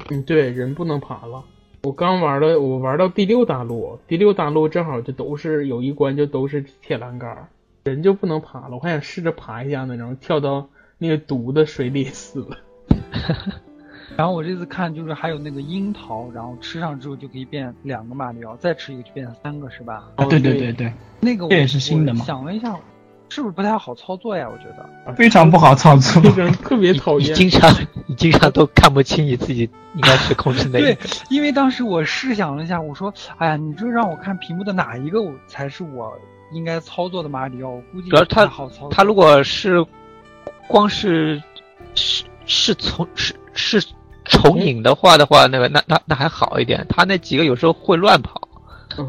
嗯，对，人不能爬了。我刚玩了，我玩到第六大陆，第六大陆正好就都是有一关就都是铁栏杆，人就不能爬了。我还想试着爬一下呢，然后跳到那个毒的水里死了。然后我这次看就是还有那个樱桃，然后吃上之后就可以变两个马里奥，再吃一个就变三个，是吧？啊，对对对对，那个我这也是新的我嘛想了一下，是不是不太好操作呀？我觉得。非常不好操作。这个人特别讨你厌。经常你经常都看不清你自己应该是控制哪一对个。，因为当时我试想了一下，我说，哎呀，你这让我看屏幕的哪一个才是我应该操作的马里奥？我估计主要他好操作。他如果是光是是是从是是重影的话的话，那个那那那还好一点。他那几个有时候会乱跑。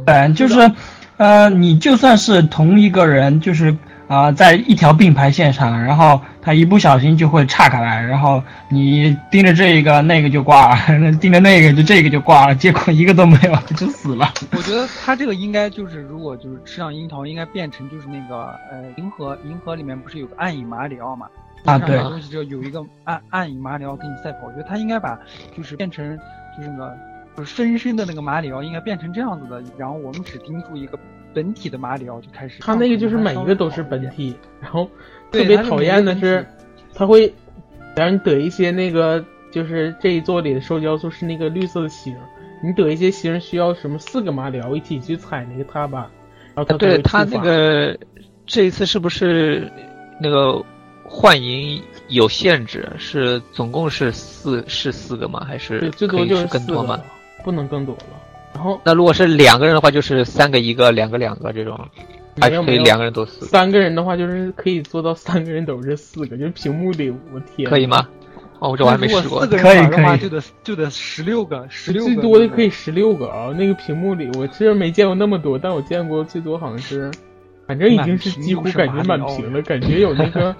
嗯，就是，呃，你就算是同一个人，就是啊、在一条并排线上，然后他一不小心就会岔开来，然后你盯着这个，那个就挂了；盯着那个，就这个就挂了，结果一个都没有，就死了。我觉得他这个应该就是，如果就是吃上樱桃，应该变成就是那个呃，银河银河里面不是有个暗影马里奥嘛？啊对吃上这个东西之后有一个暗暗影马里奥跟你赛跑，我觉得他应该把就是变成就是那个就是深深的那个马里奥，应该变成这样子的，然后我们只盯住一个本体的马里奥就开始。他那个就是每一个都是本体，然后特别讨厌的是他会让你得一些那个就是这一座里的收集要素是那个绿色的星，你得一些星需要什么四个马里奥一起去踩那个踏板，然后对他那个这一次是不是那个幻影有限制？是总共是四是四个吗？还是对最多就是是更多吗四个了？，不能更多了。然后那如果是两个人的话，就是三个一个，两个两个这种，还是可以没有没有两个人都四个，三个人的话就是可以做到三个人都是四个，就是屏幕里我天可以吗？哦，我这我还没试过如果四。个人可以玩的话，可以就得就得十六个，十六个最多的可以以。十六个啊！那个屏幕里我是没见过那么多，但我见过最多好像是，反正已经是几乎感觉满屏了，感觉有那个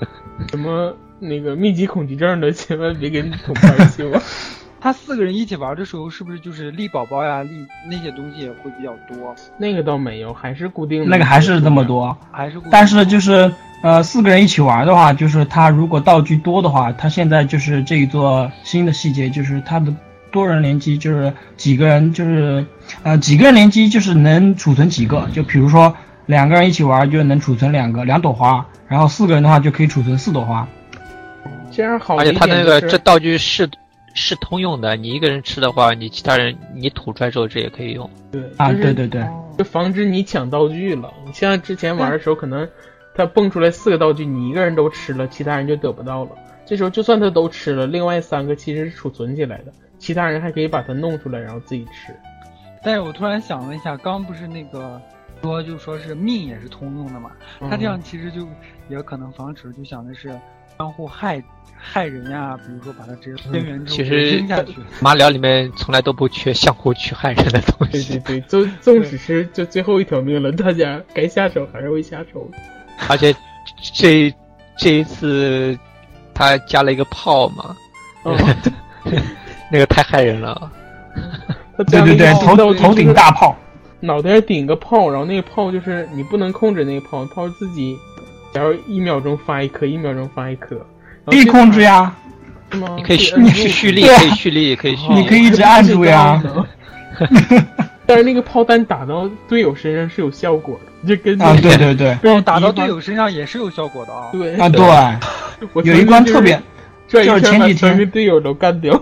什么那个密集恐惧症的，千万别跟同伴一起玩。他四个人一起玩的时候，是不是就是力宝宝呀、力那些东西也会比较多？那个倒没有，还是固定的。那个还是那么。多，还是固定但是就是呃，四个人一起玩的话，就是他如果道具多的话，他现在就是这一座新的细节，就是他的多人联机，就是几个人，就是呃几个人联机就是能储存几个，就比如说两个人一起玩就能储存两个两朵花，然后四个人的话就可以储存四朵花。这样好而且的一点就是。他那个这道具是是通用的，你一个人吃的话，你其他人你吐出来之后这也可以用。对啊，就是对对对，就防止你抢道具了。你像之前玩的时候，可能他蹦出来四个道具，你一个人都吃了，其他人就得不到了。这时候就算他都吃了，另外三个其实是储存起来的，其他人还可以把它弄出来，然后自己吃。但是我突然想了一下，刚不是那个说就说是命也是通用的嘛？嗯他这样其实就也可能防止，就想的是相互害害人呀，比如说把他直接边缘之后其实。马里奥里面从来都不缺相互去害人的东西对，对，纵纵使是就最后一条命了，大家该下手还是会下手。而且这这一次他加了一个炮嘛，哦，那个太害人了。对对对，头头头顶大炮，脑袋顶个炮，然后那个炮就是你不能控制那个炮，炮自己，假如一秒钟发一颗，一秒钟发一颗，可以控制呀，是吗？你可以蓄摁住蓄蓄力，可以蓄力，可以蓄力。你可以一直按住呀。但是那个炮弹打到队友身上是有效果的，就跟啊，对对对，对打到队友身上也是有效果的啊。对啊对，我有一关特别，就是前几天队友都干掉。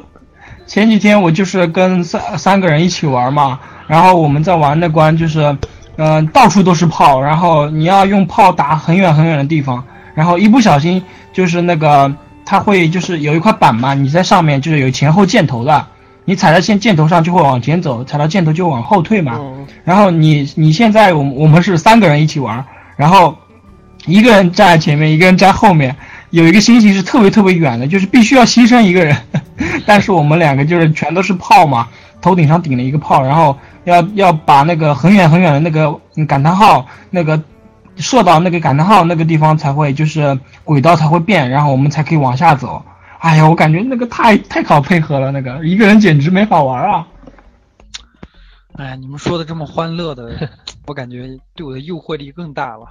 前几天我就是跟三三个人一起玩嘛，然后我们在玩那关就是，嗯、到处都是炮，然后你要用炮打很远很远的地方，然后一不小心就是那个它会就是有一块板嘛，你在上面就是有前后箭头的，你踩在箭箭头上就会往前走，踩到箭头就往后退嘛。嗯，然后你你现在我们我们是三个人一起玩，然后一个人站在前面，一个人站后面，有一个星星是特别特别远的，就是必须要牺牲一个人，但是我们两个就是全都是炮嘛，头顶上顶了一个炮，然后要要把那个很远很远的那个嗯感叹号那个射到那个感叹号那个地方才会就是轨道才会变，然后我们才可以往下走。哎呀，我感觉那个太太考配合了，那个一个人简直没法玩啊！哎，你们说的这么欢乐的，我感觉对我的诱惑力更大了。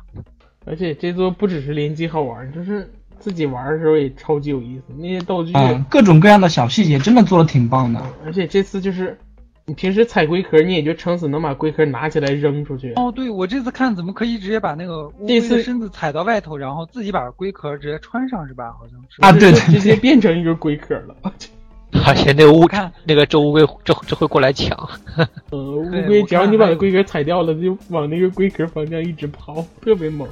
而且这座不只是联机好玩，就是自己玩的时候也超级有意思。那些道具，嗯，各种各样的小细节真的做的挺棒的。而且这次就是你平时踩龟壳，你也就撑死能把龟壳拿起来扔出去。哦，对，我这次看怎么可以直接把那个乌龟的身子踩到外头，然后自己把龟壳直接穿上，是吧？好像是啊，对，直接变成一个龟壳了。而且那个乌那个这乌龟这这会过来抢。呃，乌龟只要你把龟壳踩掉了，就往那个龟壳方向一直跑，特别猛。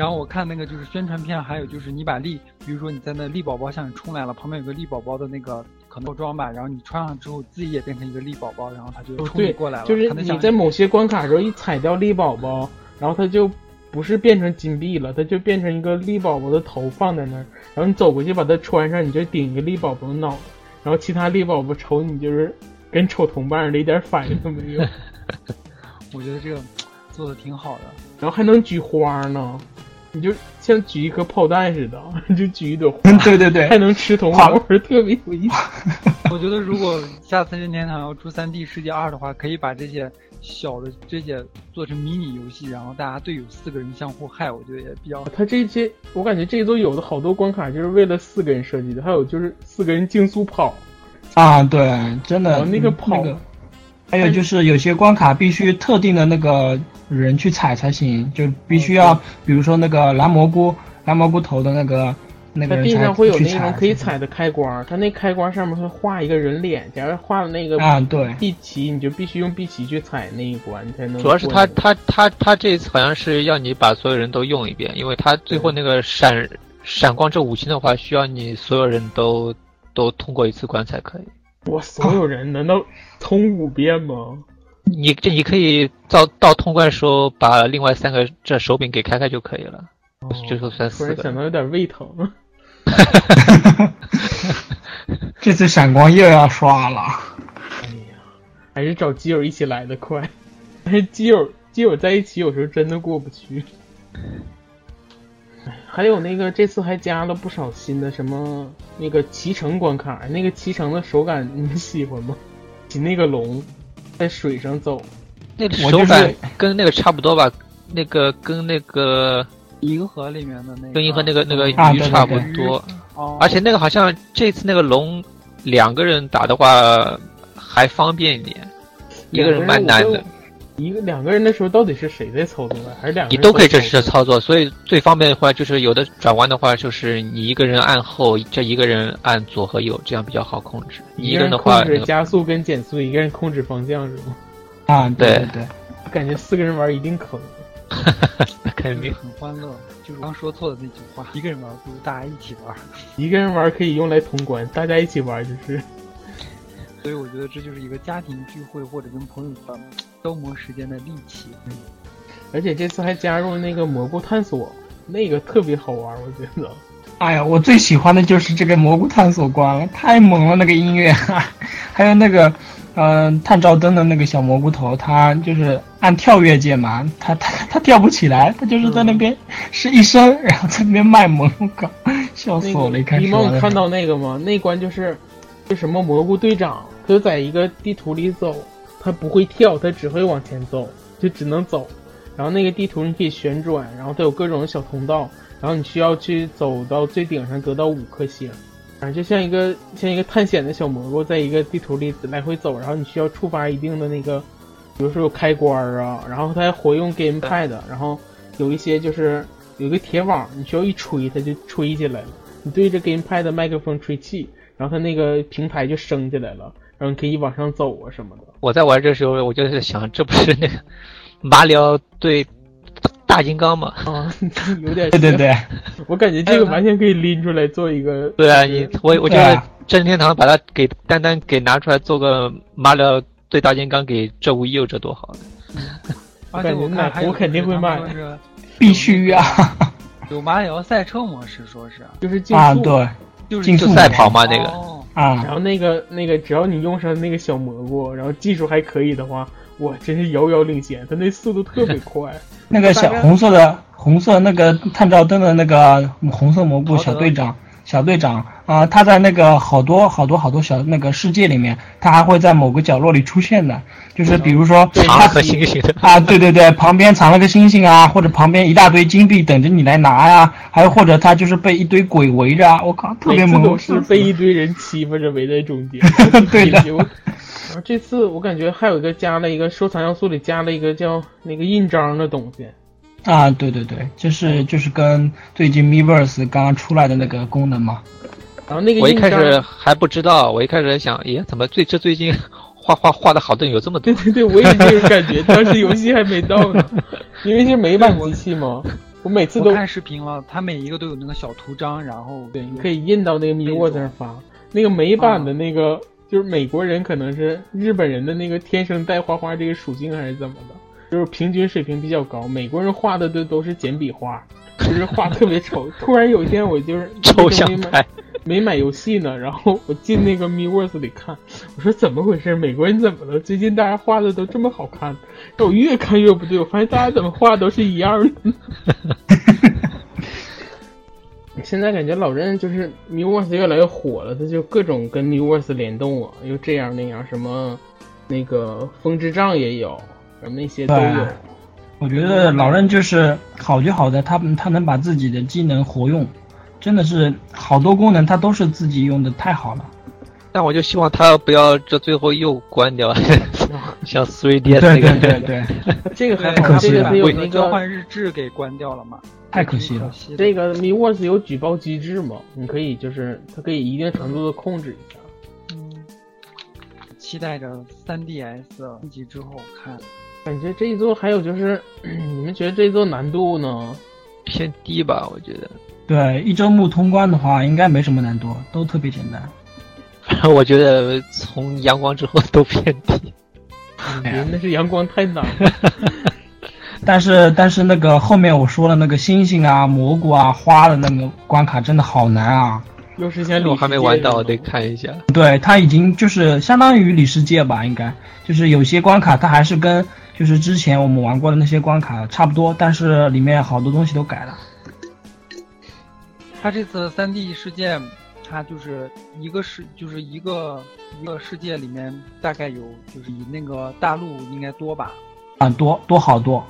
然后我看那个就是宣传片，还有就是你把力，比如说你在那力宝宝向你冲来了，旁边有个力宝宝的那个可能装吧，然后你穿上之后自己也变成一个力宝宝，然后他就冲你过来了。就是你在某些关卡时候一踩掉力宝宝，然后他就不是变成金币了，他就变成一个力宝宝的头放在那儿，然后你走过去把它穿上，你就顶一个力宝宝的脑袋，然后其他力宝宝瞅你就是跟瞅同伴似的，一点反应都没有。我觉得这个做的挺好的，然后还能举花呢。你就像举一颗炮弹似的，就举一朵花，对对对，还能吃童花，特别有意思。我觉得如果下次任天堂要出三 D 世界二的话，可以把这些小的这些做成迷你游戏，然后大家队友四个人相互害，我觉得也比较。他这些我感觉这都有的好多关卡就是为了四个人设计的，还有就是四个人竞速跑。啊，对，真的那个跑。还有就是有些关卡必须特定的那个人去踩才行，就必须要，比如说那个蓝蘑菇、蓝蘑菇头的那个那个地上会有那种可以踩的开关，它那开关上面会画一个人脸，假如画了那个啊对碧琪，你就必须用碧琪去踩那一关才能。主要是他他他他这次好像是要你把所有人都用一遍，因为他最后那个闪闪光这五星的话，需要你所有人都都通过一次关才可以。我所有人难道通五遍吗？你这你可以到到通关的时候把另外三个这手柄给开开就可以了，最后算四个。突然想到有点胃疼。这次闪光又要刷了。哎呀，还是找基友一起来的快。但是基友基友在一起有时候真的过不去。还有那个，这次还加了不少新的什么那个骑乘关卡，那个骑乘的手感你们喜欢吗？骑那个龙在水上走，那个手感跟那个差不多吧？那个跟那个银河里面的那个，跟银河那个那个鱼差不多。哦。而且那个好像这次那个龙两个人打的话还方便一点，一个人蛮难的。一个两个人的时候，到底是谁在操作啊？还是两个人？你都可以这是操作，所以最方便的话就是有的转弯的话，就是你一个人按后，这一个人按左和右，这样比较好控制。一个人的话，加速跟减速，一个人控制方向是吗？啊，对对，我感觉四个人玩一定坑。那肯定很欢乐，就是刚说错的那句话，一个人玩不如大家一起玩。一个人玩可以用来通关，大家一起玩就是。所以我觉得这就是一个家庭聚会或者跟朋友的消磨时间的利器。嗯，而且这次还加入那个蘑菇探索，那个特别好玩，我觉得。哎呀，我最喜欢的就是这个蘑菇探索关了，太猛了那个音乐，还有那个，嗯，探照灯的那个小蘑菇头，它就是按跳跃键嘛，它它它跳不起来，它就是在那边是一声，然后在那边卖萌，我靠，笑死我了！一开始。你梦看到那个吗？那关就是。就什么蘑菇队长，他就在一个地图里走，他不会跳，它只会往前走，就只能走。然后那个地图你可以旋转，然后它有各种小通道，然后你需要去走到最顶上得到五颗星，反正就像一个像一个探险的小蘑菇，在一个地图里来回走，然后你需要触发一定的那个，比如说有开关啊，然后它还活用 gamepad，然后有一些就是有个铁网，你需要一吹它就吹起来了，你对着 gamepad 麦克风吹气。然后它那个平台就升起来了，然后你可以往上走啊什么的。我在玩这时候，我就在想，这不是那 个马里奥对大金刚吗？啊，有点。对对对，我感觉这个完全可以拎出来做一个。对啊，你我我觉得任天堂把它给单单给拿出来做个马里奥对大金刚给这无忧，这多好！我感觉奶壶肯定会卖，必须啊！有马里奥赛车模式，说是就是竞速。对。就是赛跑嘛，那个啊，然后那个那个，只要你用上那个小蘑菇，然后技术还可以的话，哇，真是遥遥领先，它那速度特别快。那个小红色的红色那个探照灯的那个红色蘑菇小队长。小队长啊，他在那个好多好多好多小那个世界里面，他还会在某个角落里出现的，就是比如说藏个星星 啊，对对对，旁边藏了个星星啊，或者旁边一大堆金币等着你来拿呀，还有或者他就是被一堆鬼围着，我靠，特别猛，是被一堆人欺负着围在中间，对的，然后这次我感觉还有一个加了一个收藏要素里加了一个叫那个印章的东西。啊，对对对，就是就是跟最近 Miiverse 刚刚出来的那个功能嘛。然后那个我一开始还不知道，我一开始在想，咦，怎么最这最近画画画的好的人有这么多对？对对，我也这个感觉，当时游戏还没到呢，因为是美版机器嘛，我每次都看视频了，它每一个都有那个小图章，然后对，你可以印到那个 Miiverse 上发。那个美版的那个，就是美国人可能是日本人的那个天生带花花这个属性还是怎么的，就是平均水平比较高。美国人画的都都是简笔画，就是画特别丑。突然有一天我就是抽象没买派，没买游戏呢，然后我进那个 m e w o r s 里看，我说怎么回事？美国人怎么了？最近大家画的都这么好看？但我越看越不对，我发现大家怎么画都是一样的。现在感觉老任就是 m e w o r s 越来越火了，他就各种跟 m e w o r s 联动啊，又这样那样，什么那个风之杖也有，那些都有。对我觉得老任就是好就好在他他能把自己的技能活用，真的是好多功能他都是自己用的太好了。但我就希望他不要这最后又关掉，像 3DS 对那个。对对 对，这个还对，这个可惜了为它有那个交换日志给关掉了嘛？太可惜了可。惜这个 Miiverse 有举报机制嘛？你可以就是它可以一定程度的控制一下。嗯，期待着 3DS 升级之后看。感觉这一座还有就是，你们觉得这一座难度呢？偏低吧，我觉得。对，一周目通关的话应该没什么难度，都特别简单。反正我觉得从阳光之后都偏低。那是阳光太难了。但是但是那个后面我说了那个星星啊、蘑菇啊、花的那个关卡真的好难啊！又是像我还没玩到，我得。看一下。对，它已经就是相当于里世界吧，应该就是有些关卡它还是跟就是之前我们玩过的那些关卡差不多，但是里面好多东西都改了。它这次三 D 世界，它就是一个世，就是一个一个世界里面大概有，就是以那个大陆应该多吧？啊，多多好多，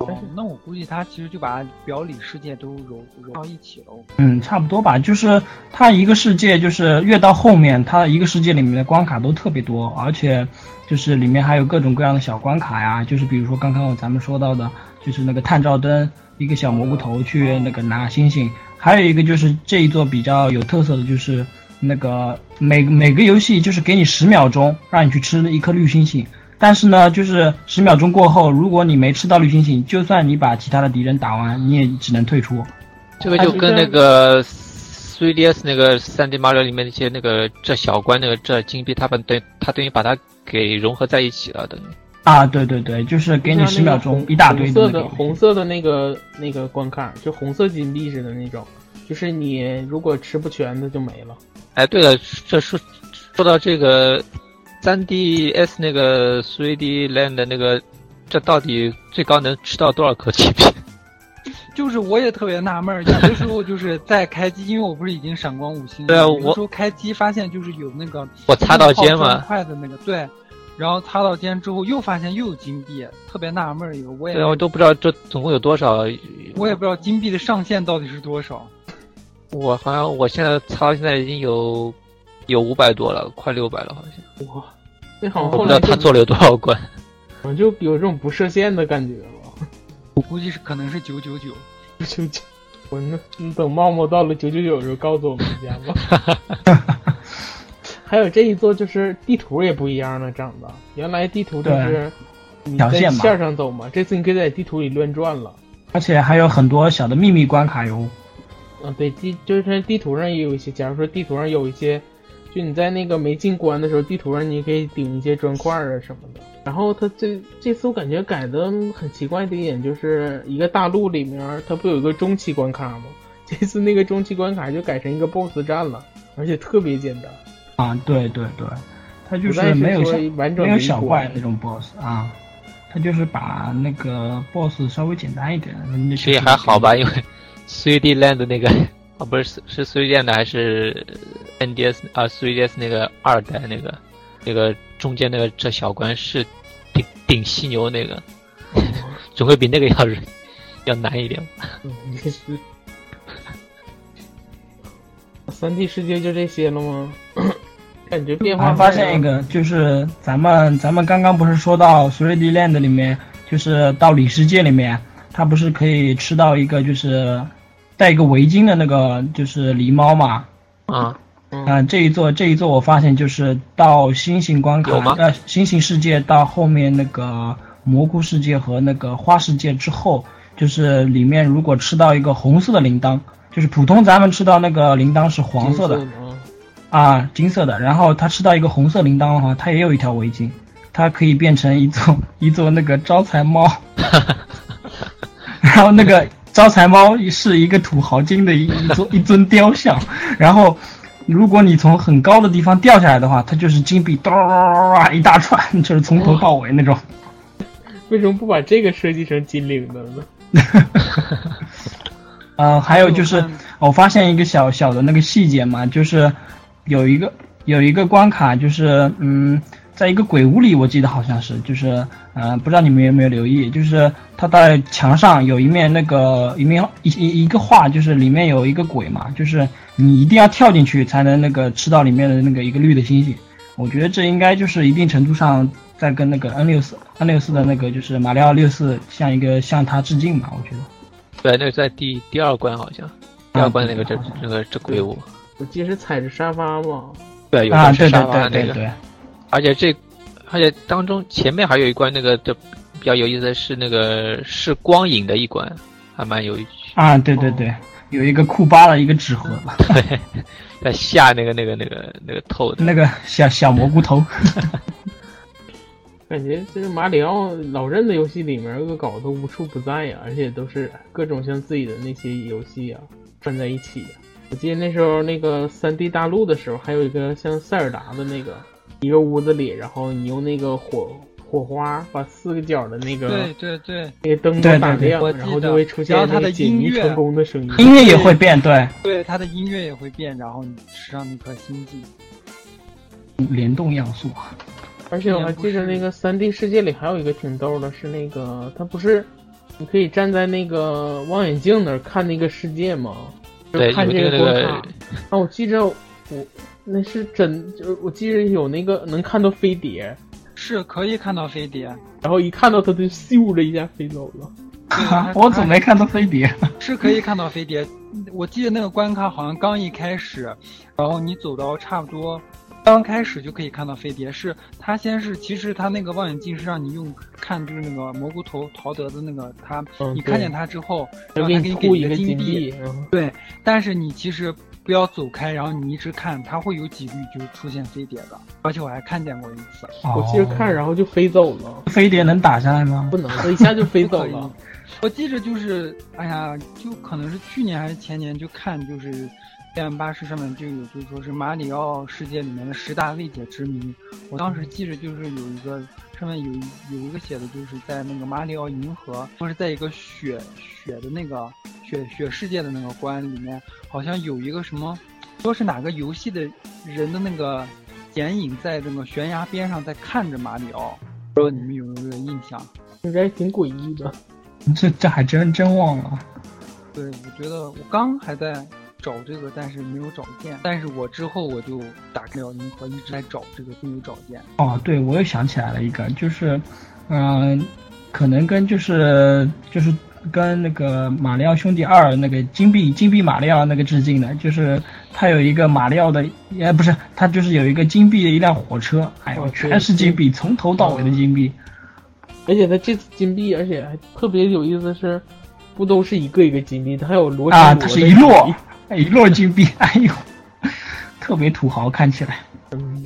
哦，那我估计他其实就把表里世界都融融到一起了。嗯，差不多吧。就是它一个世界，就是越到后面，它一个世界里面的关卡都特别多，而且就是里面还有各种各样的小关卡呀，就是比如说刚刚咱们说到的，就是那个探照灯，一个小蘑菇头去那个拿星星，还有一个就是这一座比较有特色的就是那个每每个游戏就是给你十秒钟让你去吃一颗绿星星。但是呢，就是十秒钟过后，如果你没吃到绿星星，就算你把其他的敌人打完，你也只能退出。这个就跟那个 3DS 那个 3D Mario 里面那些那个这小关那个这金币，他们等它等于把它给融合在一起了，等于。啊，对对对，就是给你十秒钟一大堆红色的的那个红色的那个那个关卡，就红色金币似的那种，就是你如果吃不全的就没了。哎，对了，这说说到这个 3DS 那个 3D Land 的那个，这到底最高能吃到多少颗金币？就是我也特别纳闷儿，有的时候就是在开机，因为我不是已经闪光五星了，对啊我有的时候开机发现就是有那个我擦到肩嘛砖块的那个对，然后擦到肩之后又发现又有金币，特别纳闷儿，有我也对啊，我都不知道这总共有多少。我也不知道金币的上限到底是多少。我好像我现在擦到现在已经有有五百多了，快六百了，好像。哇，那好像我不知后来他做了有多少关。我就有这种不设限的感觉了。我估计是可能是九九九，九九，我那你等茂茂到了九九九的时候告诉我们一下吧。还有这一座就是地图也不一样了，长得原来地图就是你在条线上走嘛，这次你可以在地图里乱转了。而且还有很多小的秘密关卡哟。嗯，对地就是地图上也有一些，假如说地图上有一些，就你在那个没进关的时候，地图上你可以顶一些砖块啊什么的。然后它这这次我感觉改的很奇怪的一点，就是一个大陆里面它不有一个中期关卡吗？这次那个中期关卡就改成一个 BOSS 战了，而且特别简单，啊，对对对，它就不再没有说像没有完整的一小怪那种 BOSS 啊，它就是把那个 BOSS 稍微简单一点。那其实还好吧，因为 3D Land 那个啊不是是 3D Land 还是 NDS 啊 3DS 那个二代那个那个中间那个这小关是顶顶犀牛那个，总会比那个要要难一点。三 D 世界就这些了吗？感觉变我还化发现一个，就是咱们咱们刚刚不是说到《3D Land》里面，就是到里世界里面，它不是可以吃到一个就是戴一个围巾的那个就是狸猫嘛？啊，嗯、这一座这一座我发现就是到星星关卡呃星星世界到后面那个蘑菇世界和那个花世界之后，就是里面如果吃到一个红色的铃铛，就是普通咱们吃到那个铃铛是黄色的，金啊啊，金色的。然后它吃到一个红色铃铛的话，它也有一条围巾，它可以变成一座 一座那个招财猫。然后那个招财猫是一个土豪金的一一尊 一尊雕像。然后，如果你从很高的地方掉下来的话，它就是金币哒一大串，就是从头到尾那种。为什么不把这个设计成金领的呢？嗯、还有就是我发现一个小小的那个细节嘛，就是有一个有一个关卡，就是嗯，在一个鬼屋里，我记得好像是，就是呃，不知道你们有没有留意，就是他在墙上有一面那个一面一一一个画，就是里面有一个鬼嘛，就是你一定要跳进去才能那个吃到里面的那个一个绿的星星。我觉得这应该就是一定程度上在跟那个 N 六四 N 六四的那个就是马里奥六四向一个向他致敬嘛，我觉得。对，那是在第第二关好像，第二关那个这啊那个这鬼屋，我记得是踩着沙发嘛，对，有啊，张是对对沙发那个，对对对，而且这而且当中前面还有一关那个的比较有意思的是那个是光影的一关，还蛮有趣，啊，对对对，有一个库巴的一个纸盒，对，在下那个那个那个那个透的，那个小小蘑菇头。感觉这个马里奥老任的游戏里面恶搞都无处不在呀，而且都是各种像自己的那些游戏啊放在一起呀。我记得那时候那个三 D 大陆的时候，还有一个像塞尔达的那个一个屋子里，然后你用那个火火花把四个角的那个对对对那个灯都打亮，然后就会出现它的音乐谜成功的声音。音乐也会变，对，对，它的音乐也会变，然后你吃上那颗星星。联动要素。而且我还记得那个三 D 世界里还有一个挺逗的，是那个它不是你可以站在那个望远镜那儿看那个世界吗？就对，看这个那个。啊，我记着我那是真，就是我记得有那个能看到飞碟，是可以看到飞碟，然后一看到它就咻的一下飞走了。啊 我怎么没看到飞碟？是可以看到飞碟。我记得那个关卡好像刚一开始，然后你走到差不多刚开始就可以看到飞碟。是它先是，其实它那个望远镜是让你用看，就是那个蘑菇头陶德的那个它，嗯你看见它之后，然后它给你给你吐一个金币，嗯对，但是你其实不要走开，然后你一直看，它会有几率就出现飞碟的，而且我还看见过一次。我记着看，然后就飞走了，飞碟能打下来吗不？能，它一下就飞走了。我记着就是，哎呀，就可能是去年还是前年就看，就是黑暗巴士上面就有，就是说是马里奥世界里面的十大未解之谜。我当时记着就是有一个上面有有一个写的，就是在那个马里奥银河，或是在一个雪雪的那个雪雪世界的那个关里面，好像有一个什么，说是哪个游戏的人的那个剪影在那个悬崖边上在看着马里奥，不知道你们有没有印象？应该挺诡异的。这这还真真忘了。对，我觉得我刚还在找这个，但是没有找见。但是我之后我就打开了银河，一直在找这个，都没有找见。哦，对，我又想起来了一个，就是，嗯、可能跟就是就是跟那个马里奥兄弟二那个金币金币马里奥那个致敬的，就是他有一个马里奥的，呃，不是，他就是有一个金币的一辆火车，哎呦，全是金币，从头到尾的金币。而且它这次金币，而且还特别有意思是，不都是一个一个金币，它还有罗啊，它是一摞币，一摞金币，哎呦，特别土豪，看起来。嗯，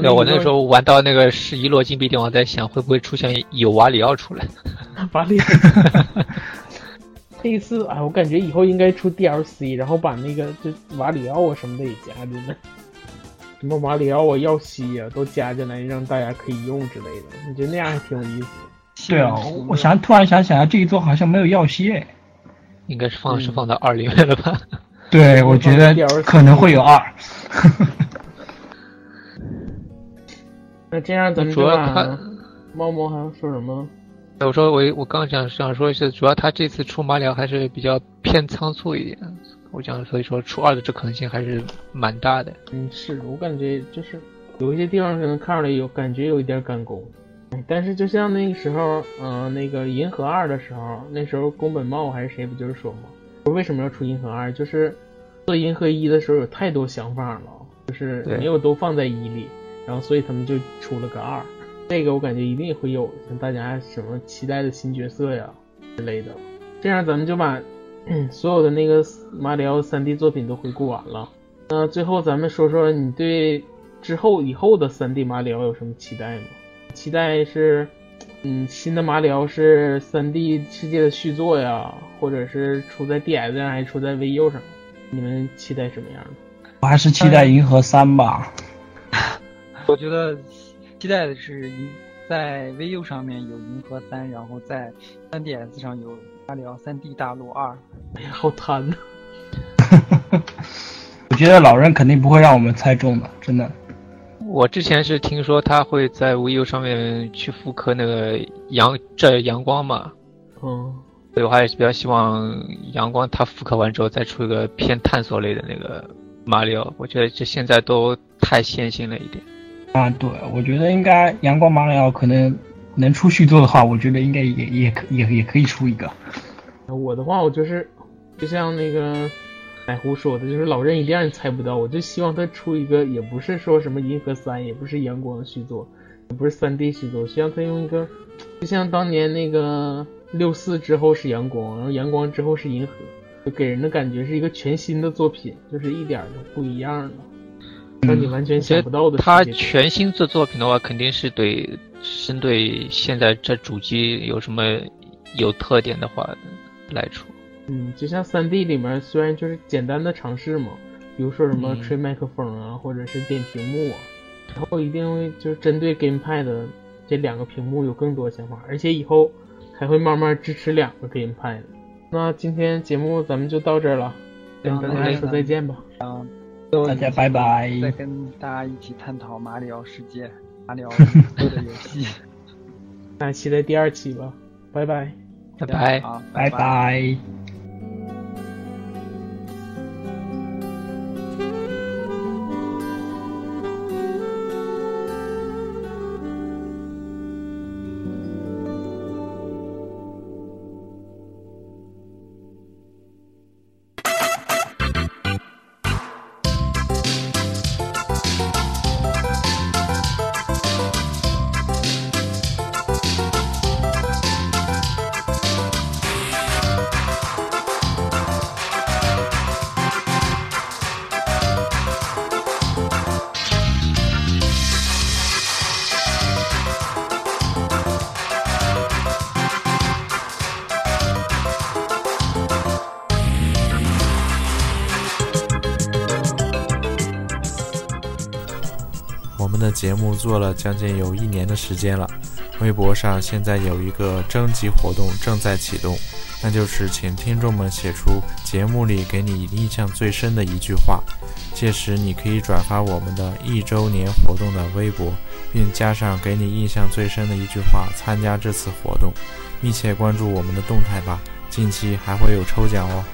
对，我那个时候候玩到那个是一摞金币地方，在想会不会出现有瓦里奥出来。瓦里。这一次，哎，我感觉以后应该出 DLC，然后把那个就瓦里奥啊什么的也加进来，什么瓦里奥啊、耀西啊都加进来，让大家可以用之类的。我觉得那样还挺有意思。对啊，我我想突然想起来，这一座好像没有耀西哎。应该是放嗯是放到二里面了吧？对，我觉得可能会有二。那这样咱们主要看猫猫还要说什么？我说我我刚想想说一下，主要他这次出马里奥还是比较偏仓促一点，我想，所以说出二的这可能性还是蛮大的。嗯，是我感觉就是有一些地方可能看出来有感觉有一点赶工，但是就像那个时候，嗯，那个银河二的时候，那时候宫本茂还是谁不就是说嘛，说为什么要出银河二，就是做银河一的时候有太多想法了，就是没有都放在一里，然后所以他们就出了个二。这个我感觉一定会有像大家什么期待的新角色呀之类的。这样咱们就把 所有的那个马里奥 3D 作品都回顾完了。那最后咱们说说你对之后以后的 3D 马里奥有什么期待吗？期待是，嗯，新的马里奥是 3D 世界的续作呀，或者是出在 DS 上还是出在 VU 上？你们期待什么样的？我还是期待银河三吧。我觉得。期待的是银在 VU 上面有银河三，然后在 3DS 上有马里奥 3D 大陆二。哎呀，好贪呐！我觉得老人肯定不会让我们猜中的，真的。我之前是听说他会在 VU 上面去复刻那个阳这阳光嘛，嗯，所以我还是比较希望阳光他复刻完之后再出一个偏探索类的那个马里奥。我觉得这现在都太线性了一点。啊，对，我觉得应该阳光马里奥可能能出续作的话，我觉得应该也也可也也可以出一个。我的话，我就是就像那个奶胡说的，就是老任一定也猜不到，我就希望他出一个，也不是说什么银河三，也不是阳光续作，也不是三 D 续作，希望他用一个，就像当年那个六四之后是阳光，然后阳光之后是银河，就给人的感觉是一个全新的作品，就是一点都不一样的。让你完全想不到的。他全新做作品的话，肯定是对针对现在这主机有什么有特点的话来出。嗯，就像三 D 里面，虽然就是简单的尝试嘛，比如说什么吹麦克风啊，或者是点屏幕啊，然后一定会就是针对 GamePad 这两个屏幕有更多想法，而且以后还会慢慢支持两个 GamePad。那今天节目咱们就到这儿了，跟大家说再见吧。大家拜拜！再跟大家一起探讨马里奥世界、马里奥做的游戏。那期待第二期吧，拜拜，拜拜，好，拜拜。做了将近有一年的时间了，微博上现在有一个征集活动正在启动，那就是请听众们写出节目里给你印象最深的一句话。届时你可以转发我们的一周年活动的微博，并加上给你印象最深的一句话，参加这次活动。密切关注我们的动态吧，近期还会有抽奖哦。